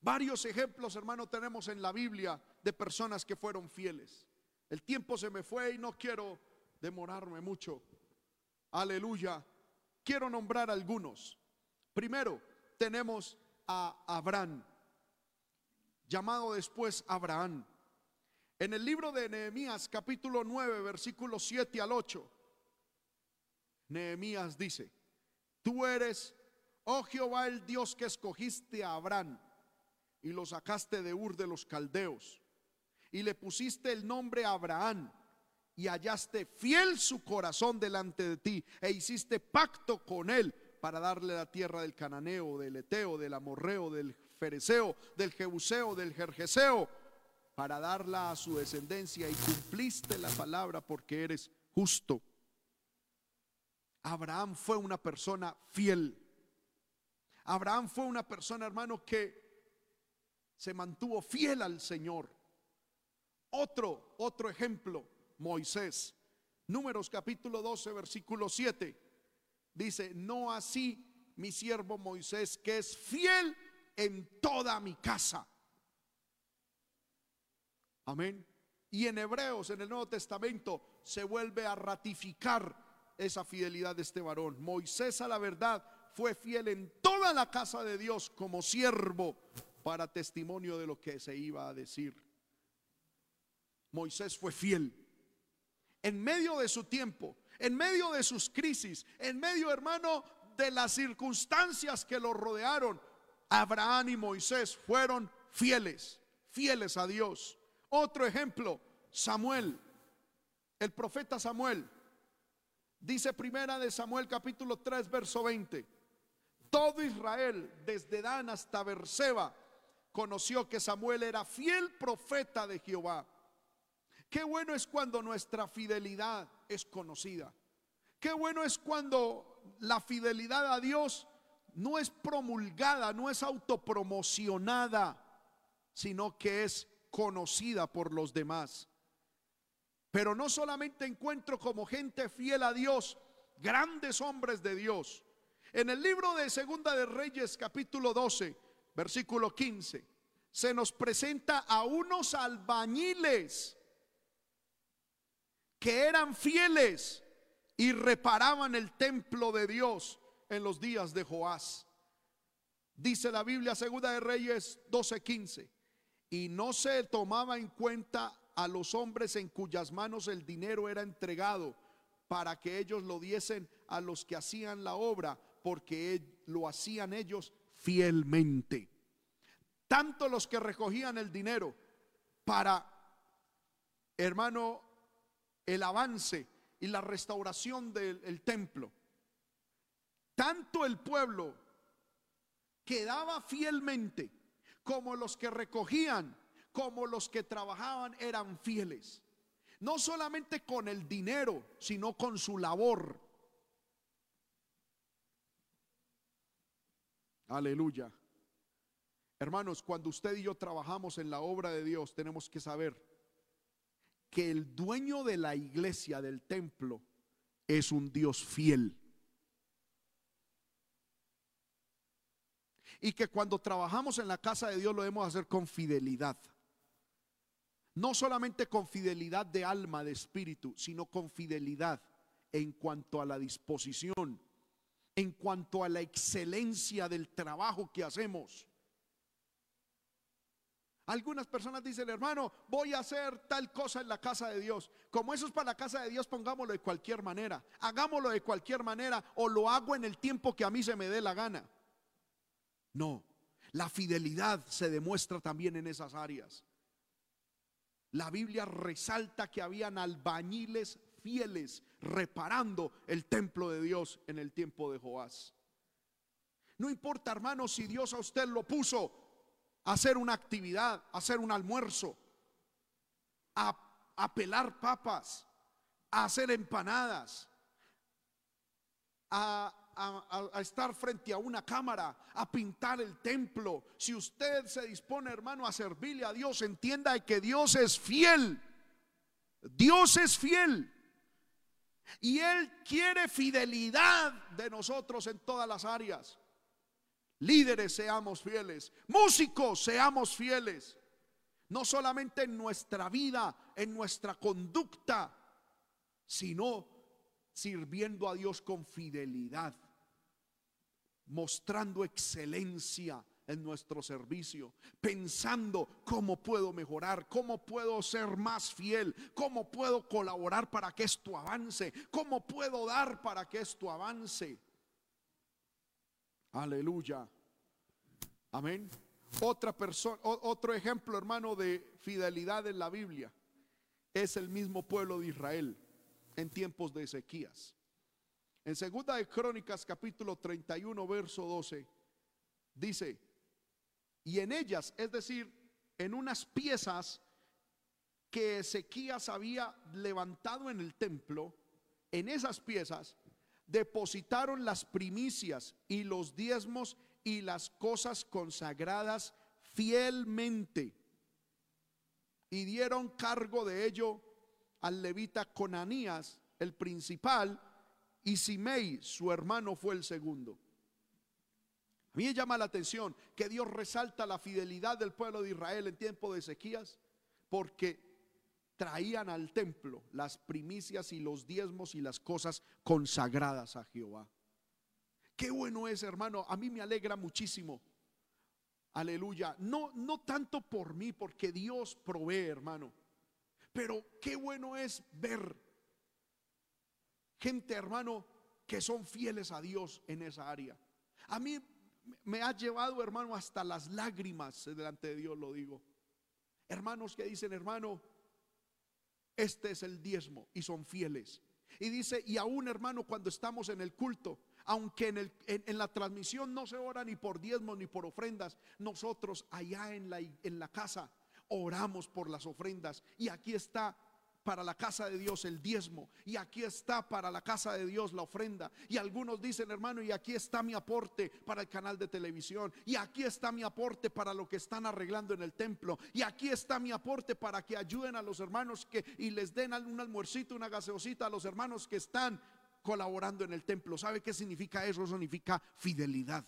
A: Varios ejemplos, hermano, tenemos en la Biblia de personas que fueron fieles. El tiempo se me fue y no quiero demorarme mucho. Aleluya. Quiero nombrar algunos. Primero, tenemos a Abraham, llamado después Abraham. En el libro de Nehemías capítulo 9, versículos 7 al 8, Nehemías dice, tú eres, oh Jehová, el Dios que escogiste a Abraham y lo sacaste de Ur de los Caldeos y le pusiste el nombre Abraham y hallaste fiel su corazón delante de ti e hiciste pacto con él para darle la tierra del cananeo, del eteo, del amorreo, del fereceo, del jebuseo, del jerjeseo, para darla a su descendencia y cumpliste la palabra porque eres justo. Abraham fue una persona fiel. Abraham fue una persona, hermano, que se mantuvo fiel al Señor. Otro, otro ejemplo, Moisés. Números capítulo 12, versículo 7. Dice, no así mi siervo Moisés, que es fiel en toda mi casa. Amén. Y en Hebreos, en el Nuevo Testamento, se vuelve a ratificar esa fidelidad de este varón. Moisés a la verdad fue fiel en toda la casa de Dios como siervo para testimonio de lo que se iba a decir. Moisés fue fiel. En medio de su tiempo, en medio de sus crisis, en medio, hermano, de las circunstancias que lo rodearon, Abraham y Moisés fueron fieles, fieles a Dios. Otro ejemplo, Samuel, el profeta Samuel. Dice primera de Samuel capítulo 3 verso 20. Todo Israel, desde Dan hasta Berseba, conoció que Samuel era fiel profeta de Jehová. Qué bueno es cuando nuestra fidelidad es conocida. Qué bueno es cuando la fidelidad a Dios no es promulgada, no es autopromocionada, sino que es conocida por los demás. Pero no solamente encuentro como gente fiel a Dios, grandes hombres de Dios. En el libro de Segunda de Reyes capítulo 12, versículo 15, se nos presenta a unos albañiles que eran fieles y reparaban el templo de Dios en los días de Joás. Dice la Biblia Segunda de Reyes 12:15, y no se tomaba en cuenta a los hombres en cuyas manos el dinero era entregado para que ellos lo diesen a los que hacían la obra, porque lo hacían ellos fielmente. Tanto los que recogían el dinero para, hermano, el avance y la restauración del templo. Tanto el pueblo quedaba fielmente como los que recogían, como los que trabajaban eran fieles. No solamente con el dinero, sino con su labor. Aleluya. Hermanos, cuando usted y yo trabajamos en la obra de Dios, tenemos que saber que el dueño de la iglesia, del templo, es un Dios fiel. Y que cuando trabajamos en la casa de Dios lo debemos hacer con fidelidad. No solamente con fidelidad de alma, de espíritu, sino con fidelidad en cuanto a la disposición, en cuanto a la excelencia del trabajo que hacemos. Algunas personas dicen, hermano, voy a hacer tal cosa en la casa de Dios. Como eso es para la casa de Dios, pongámoslo de cualquier manera. Hagámoslo de cualquier manera o lo hago en el tiempo que a mí se me dé la gana. No, la fidelidad se demuestra también en esas áreas. La Biblia resalta que habían albañiles fieles reparando el templo de Dios en el tiempo de Joás. No importa, hermano, si Dios a usted lo puso hacer una actividad, hacer un almuerzo, a, a pelar papas, a hacer empanadas, a, a, estar frente a una cámara, a pintar el templo. Si usted se dispone, hermano, a servirle a Dios, entienda que Dios es fiel. Dios es fiel. Y Él quiere fidelidad de nosotros en todas las áreas. Líderes seamos fieles, músicos seamos fieles. No solamente en nuestra vida, en nuestra conducta, sino sirviendo a Dios con fidelidad, mostrando excelencia en nuestro servicio, pensando cómo puedo mejorar, cómo puedo ser más fiel, cómo puedo colaborar para que esto avance, cómo puedo dar para que esto avance. Aleluya. Amén. Otra persona, otro ejemplo, hermano, de fidelidad en la Biblia es el mismo pueblo de Israel en tiempos de Ezequías. En segunda de Crónicas capítulo 31 verso 12 dice, y en ellas, es decir, en unas piezas que Ezequías había levantado en el templo, en esas piezas depositaron las primicias y los diezmos y las cosas consagradas fielmente y dieron cargo de ello al levita Conanías, el principal, y Simei, su hermano, fue el segundo. A mí llama la atención que Dios resalta la fidelidad del pueblo de Israel en tiempo de Ezequías, porque traían al templo las primicias y los diezmos y las cosas consagradas a Jehová. Qué bueno es, hermano, a mí me alegra muchísimo. Aleluya. No no tanto por mí, porque Dios provee, hermano. Pero qué bueno es ver gente, hermano, que son fieles a Dios en esa área. A mí me ha llevado, hermano, hasta las lágrimas delante de Dios, lo digo. Hermanos que dicen, hermano, este es el diezmo y son fieles. Y dice, y aún hermano, cuando estamos en el culto, aunque en, el, en, la transmisión no se ora ni por diezmos ni por ofrendas, nosotros allá en la, en la casa oramos por las ofrendas. Y aquí está para la casa de Dios el diezmo. Y aquí está para la casa de Dios la ofrenda. Y algunos dicen, hermano, y aquí está mi aporte para el canal de televisión. Y aquí está mi aporte para lo que están arreglando en el templo. Y aquí está mi aporte para que ayuden a los hermanos que y les den un almuercito, una gaseosita a los hermanos que están colaborando en el templo. ¿Sabe qué significa eso? Significa fidelidad.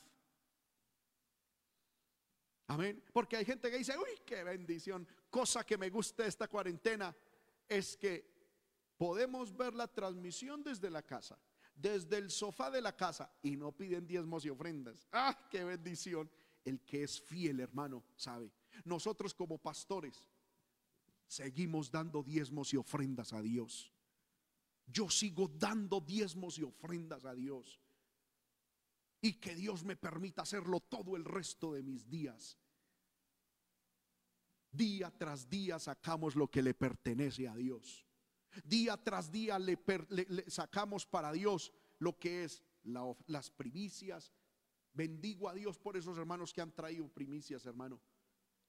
A: Amén. Porque hay gente que dice, uy, qué bendición. Cosa que me gusta esta cuarentena es que podemos ver la transmisión desde la casa, desde el sofá de la casa y no piden diezmos y ofrendas. Ah, qué bendición. El que es fiel, hermano, sabe. Nosotros como pastores seguimos dando diezmos y ofrendas a Dios. Yo sigo dando diezmos y ofrendas a Dios y que Dios me permita hacerlo todo el resto de mis días. Día tras día sacamos lo que le pertenece a Dios. Día tras día le, sacamos para Dios lo que es las primicias. Bendigo a Dios por esos hermanos que han traído primicias, hermano.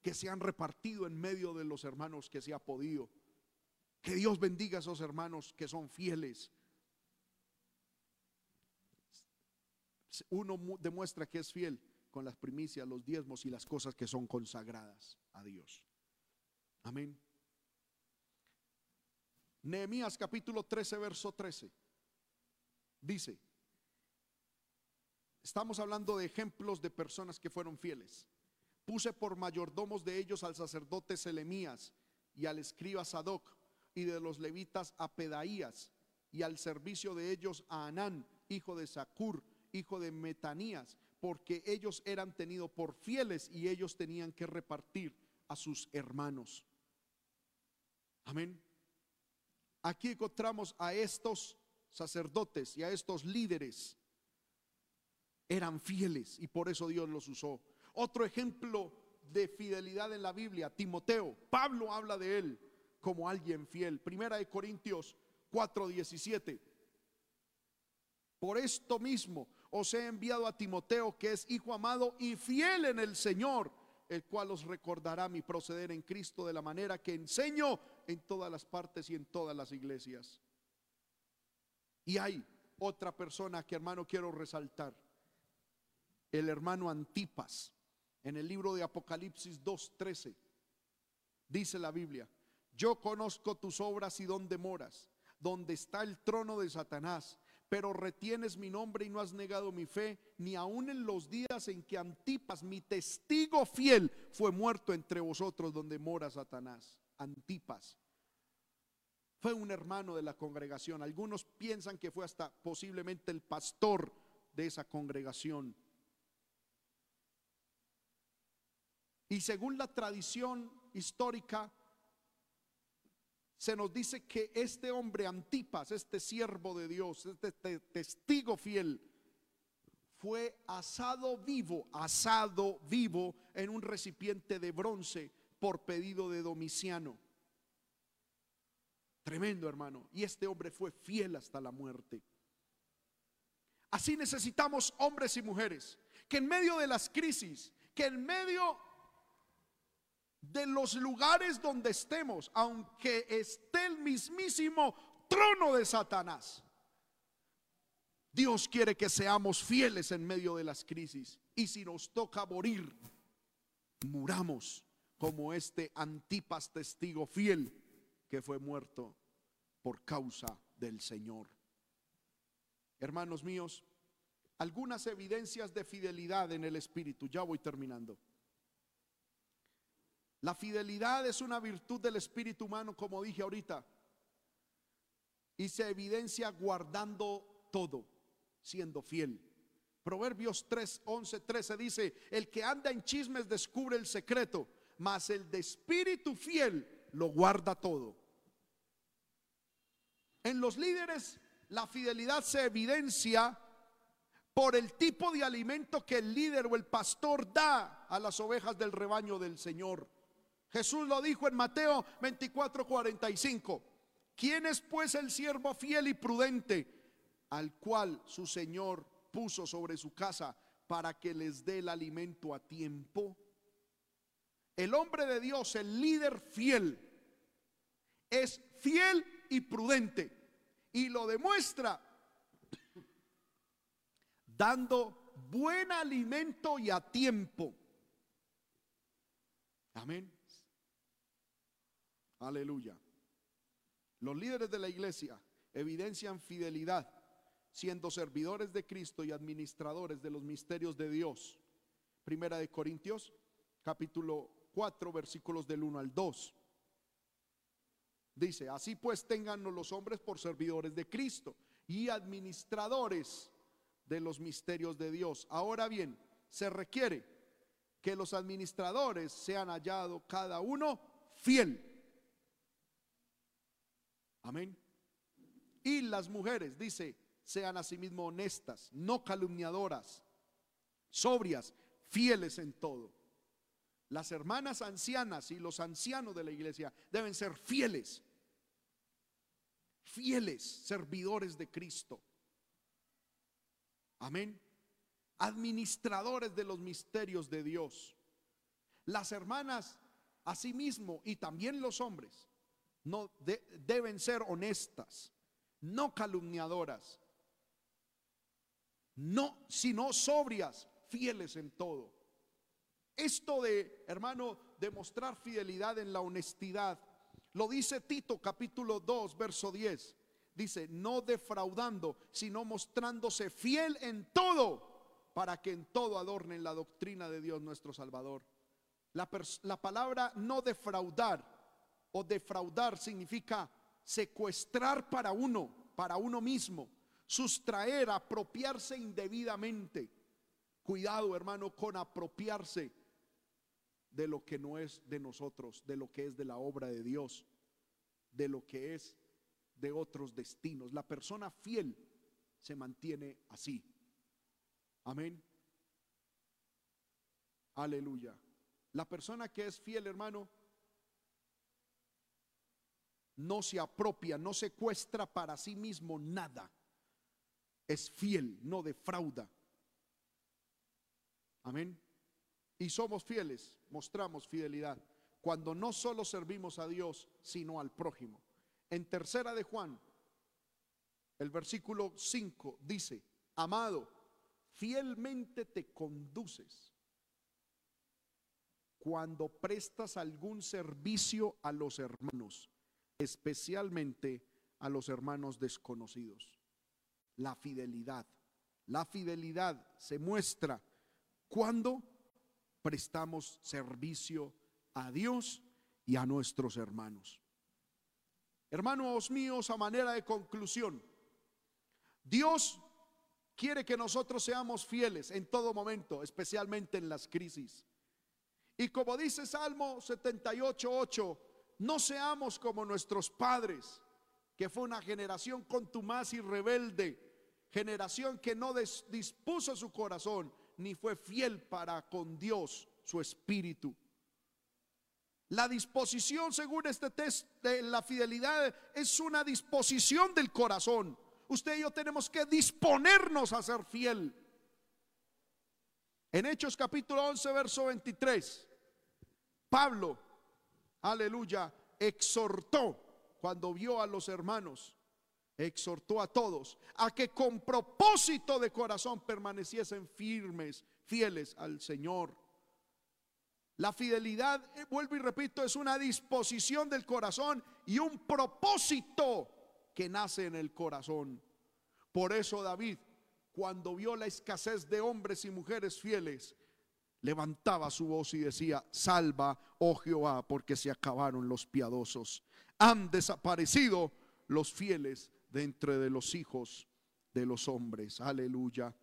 A: Que se han repartido en medio de los hermanos que se ha podido. Que Dios bendiga a esos hermanos que son fieles uno demuestra que es fiel con las primicias, los diezmos y las cosas que son consagradas a Dios. Amén. Nehemías capítulo 13, verso 13. Dice, estamos hablando de ejemplos de personas que fueron fieles. Puse por mayordomos de ellos al sacerdote Selemías y al escriba Sadoc y de los levitas a Pedaías y al servicio de ellos a Anán, hijo de Sacur, hijo de Metanías, porque ellos eran tenidos por fieles y ellos tenían que repartir a sus hermanos. Amén. Aquí encontramos a estos sacerdotes y a estos líderes. Eran fieles y por eso Dios los usó. Otro ejemplo de fidelidad en la Biblia, Timoteo. Pablo habla de él como alguien fiel. Primera de Corintios 4:17. Por esto mismo os he enviado a Timoteo, que es hijo amado y fiel en el Señor, el cual os recordará mi proceder en Cristo de la manera que enseño en todas las partes y en todas las iglesias. Y hay otra persona que hermano quiero resaltar, el hermano Antipas, en el libro de Apocalipsis 2.13, dice la Biblia, yo conozco tus obras y dónde moras, donde está el trono de Satanás, pero retienes mi nombre y no has negado mi fe, ni aun en los días en que Antipas, mi testigo fiel, fue muerto entre vosotros donde mora Satanás. Antipas. Fue un hermano de la congregación. Algunos piensan que fue hasta posiblemente el pastor de esa congregación. Y según la tradición histórica, se nos dice que este hombre Antipas, este siervo de Dios, este testigo fiel, fue asado vivo, asado vivo en un recipiente de bronce por pedido de Domiciano. Tremendo hermano. Y este hombre fue fiel hasta la muerte. Así necesitamos hombres y mujeres que en medio de las crisis, que en medio de los lugares donde estemos, aunque esté el mismísimo trono de Satanás. Dios quiere que seamos fieles en medio de las crisis. Y si nos toca morir, muramos como este Antipas testigo fiel que fue muerto por causa del Señor. Hermanos míos, algunas evidencias de fidelidad en el Espíritu. Ya voy terminando. La fidelidad es una virtud del espíritu humano, como dije ahorita, y se evidencia guardando todo, siendo fiel. Proverbios 3, 11, 13 dice, el que anda en chismes descubre el secreto, mas el de espíritu fiel lo guarda todo. En los líderes la fidelidad se evidencia por el tipo de alimento que el líder o el pastor da a las ovejas del rebaño del Señor. Jesús lo dijo en Mateo 24, 45. ¿Quién es pues el siervo fiel y prudente al cual su Señor puso sobre su casa para que les dé el alimento a tiempo? El hombre de Dios, el líder fiel, es fiel y prudente y lo demuestra dando buen alimento y a tiempo. Amén. Aleluya. Los líderes de la iglesia evidencian fidelidad siendo servidores de Cristo y administradores de los misterios de Dios. Primera de Corintios, capítulo 4, versículos del 1 al 2. Dice, así pues tengannos los hombres por servidores de Cristo y administradores de los misterios de Dios. Ahora bien, se requiere que los administradores sean hallados cada uno fiel Amén. Y las mujeres, dice, sean asimismo honestas, no calumniadoras, sobrias, fieles en todo. Las hermanas ancianas y los ancianos de la iglesia deben ser fieles, fieles servidores de Cristo. Amén. Administradores de los misterios de Dios. Las hermanas asimismo y también los hombres no deben ser honestas, no calumniadoras, no, sino sobrias, fieles en todo. Esto de, hermano, demostrar fidelidad en la honestidad, lo dice Tito capítulo 2, verso 10. Dice, no defraudando, sino mostrándose fiel en todo, para que en todo adornen la doctrina de Dios nuestro Salvador. La, la palabra no defraudar o defraudar significa secuestrar para uno, para uno mismo, sustraer, apropiarse indebidamente. Cuidado, hermano, con apropiarse de lo que no es de nosotros, de lo que es de la obra de Dios, de lo que es de otros destinos. La persona fiel se mantiene así. Amén. Aleluya. La persona que es fiel, hermano, no se apropia, no secuestra para sí mismo nada. Es fiel, no defrauda. Amén. Y somos fieles, mostramos fidelidad cuando no solo servimos a Dios, sino al prójimo. En tercera de Juan, el versículo 5 dice, amado, fielmente te conduces cuando prestas algún servicio a los hermanos, especialmente a los hermanos desconocidos. La fidelidad. La fidelidad se muestra cuando prestamos servicio a Dios y a nuestros hermanos. Hermanos míos, a manera de conclusión, Dios quiere que nosotros seamos fieles en todo momento, especialmente en las crisis. Y como dice Salmo 78.8, no seamos como nuestros padres, que fue una generación contumaz y rebelde, generación que no dispuso su corazón ni fue fiel para con Dios, su espíritu. La disposición, según este test de la fidelidad, es una disposición del corazón. Usted y yo tenemos que disponernos a ser fiel. En Hechos capítulo 11, verso 23, Pablo, aleluya, exhortó cuando vio a los hermanos, exhortó a todos a que con propósito de corazón permaneciesen firmes, fieles al Señor. La fidelidad, eh, vuelvo y repito, es una disposición del corazón y un propósito que nace en el corazón. Por eso David, cuando vio la escasez de hombres y mujeres fieles, levantaba su voz y decía, salva, oh Jehová, porque se acabaron los piadosos. Han desaparecido los fieles de entre de los hijos de los hombres. Aleluya.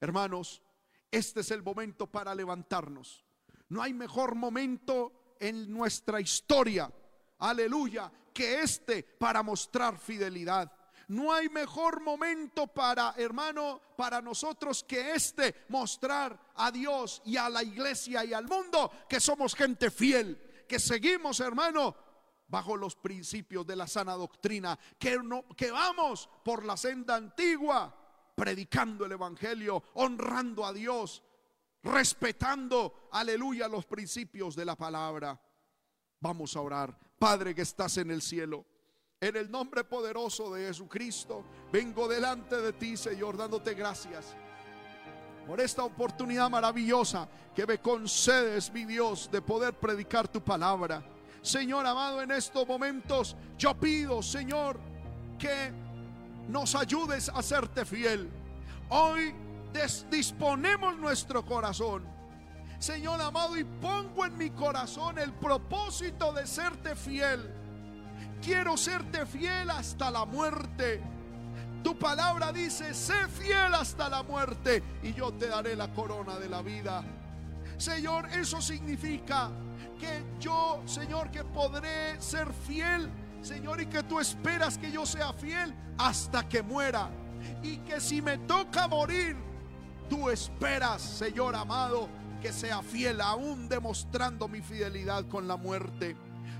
A: Hermanos, este es el momento para levantarnos. No hay mejor momento en nuestra historia, aleluya, que este para mostrar fidelidad. No hay mejor momento para, hermano, para nosotros que este mostrar a Dios y a la iglesia y al mundo que somos gente fiel, que seguimos, hermano, bajo los principios de la sana doctrina, que, no, que vamos por la senda antigua, predicando el Evangelio, honrando a Dios, respetando, aleluya, los principios de la palabra. Vamos a orar. Padre que estás en el cielo, en el nombre poderoso de Jesucristo, vengo delante de ti, Señor, dándote gracias por esta oportunidad maravillosa que me concedes, mi Dios, de poder predicar tu palabra. Señor amado, en estos momentos yo pido, Señor, que nos ayudes a serte fiel. Hoy disponemos nuestro corazón. Señor amado, y pongo en mi corazón el propósito de serte fiel. Quiero serte fiel hasta la muerte. Tu palabra dice, sé fiel hasta la muerte y yo te daré la corona de la vida. Señor, eso significa que yo, Señor, que podré ser fiel, Señor, y que tú esperas que yo sea fiel hasta que muera. Y que si me toca morir, Tú esperas, Señor amado, que sea fiel aún demostrando mi fidelidad con la muerte.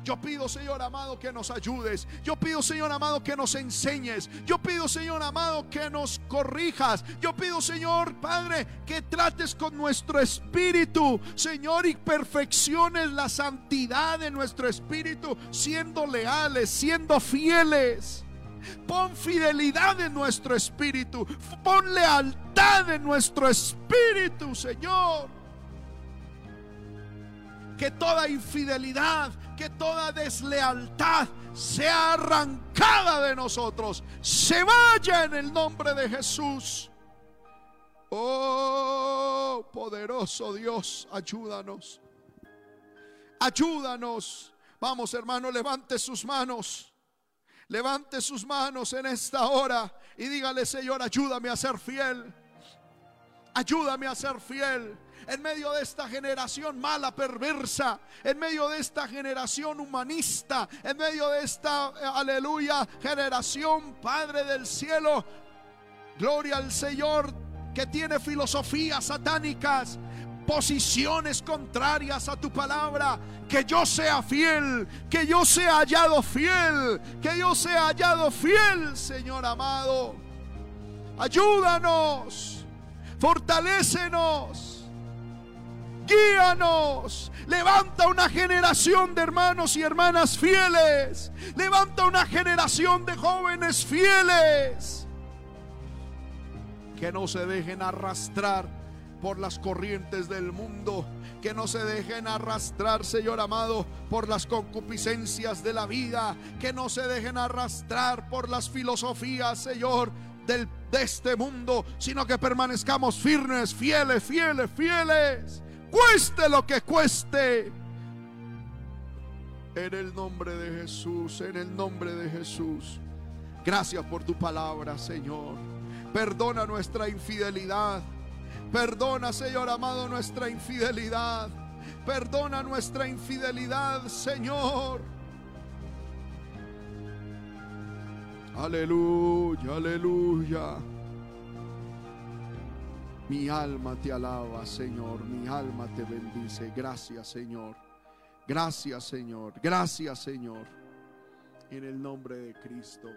A: Yo pido, Señor amado, que nos ayudes. Yo pido, Señor amado, que nos enseñes. Yo pido, Señor amado, que nos corrijas. Yo pido, Señor Padre, que trates con nuestro espíritu, Señor, y perfecciones la santidad de nuestro espíritu, siendo leales, siendo fieles. Pon fidelidad en nuestro espíritu. Pon lealtad en nuestro espíritu, Señor. Que toda infidelidad, que toda deslealtad sea arrancada de nosotros. Se vaya en el nombre de Jesús. Oh, poderoso Dios, ayúdanos. Ayúdanos. Vamos, hermano, levante sus manos. Levante sus manos en esta hora y dígale, Señor, ayúdame a ser fiel. Ayúdame a ser fiel en medio de esta generación mala, perversa, en medio de esta generación humanista, en medio de esta, eh, aleluya, generación, Padre del cielo. Gloria al Señor que tiene filosofías satánicas, posiciones contrarias a tu palabra. Que yo sea fiel, que yo sea hallado fiel, que yo sea hallado fiel, Señor amado. Ayúdanos, fortalécenos. Guíanos. Levanta una generación de hermanos y hermanas fieles. Levanta una generación de jóvenes fieles. Que no se dejen arrastrar por las corrientes del mundo. Que no se dejen arrastrar, Señor amado, por las concupiscencias de la vida. Que no se dejen arrastrar por las filosofías, Señor, del, de este mundo. Sino que permanezcamos firmes, fieles, fieles, fieles. Cueste lo que cueste. En el nombre de Jesús, en el nombre de Jesús. Gracias por tu palabra, Señor. Perdona nuestra infidelidad. Perdona, Señor amado, nuestra infidelidad. Perdona nuestra infidelidad, Señor. Aleluya, aleluya. Mi alma te alaba, Señor. Mi alma te bendice. Gracias, Señor. Gracias, Señor. Gracias, Señor. En el nombre de Cristo.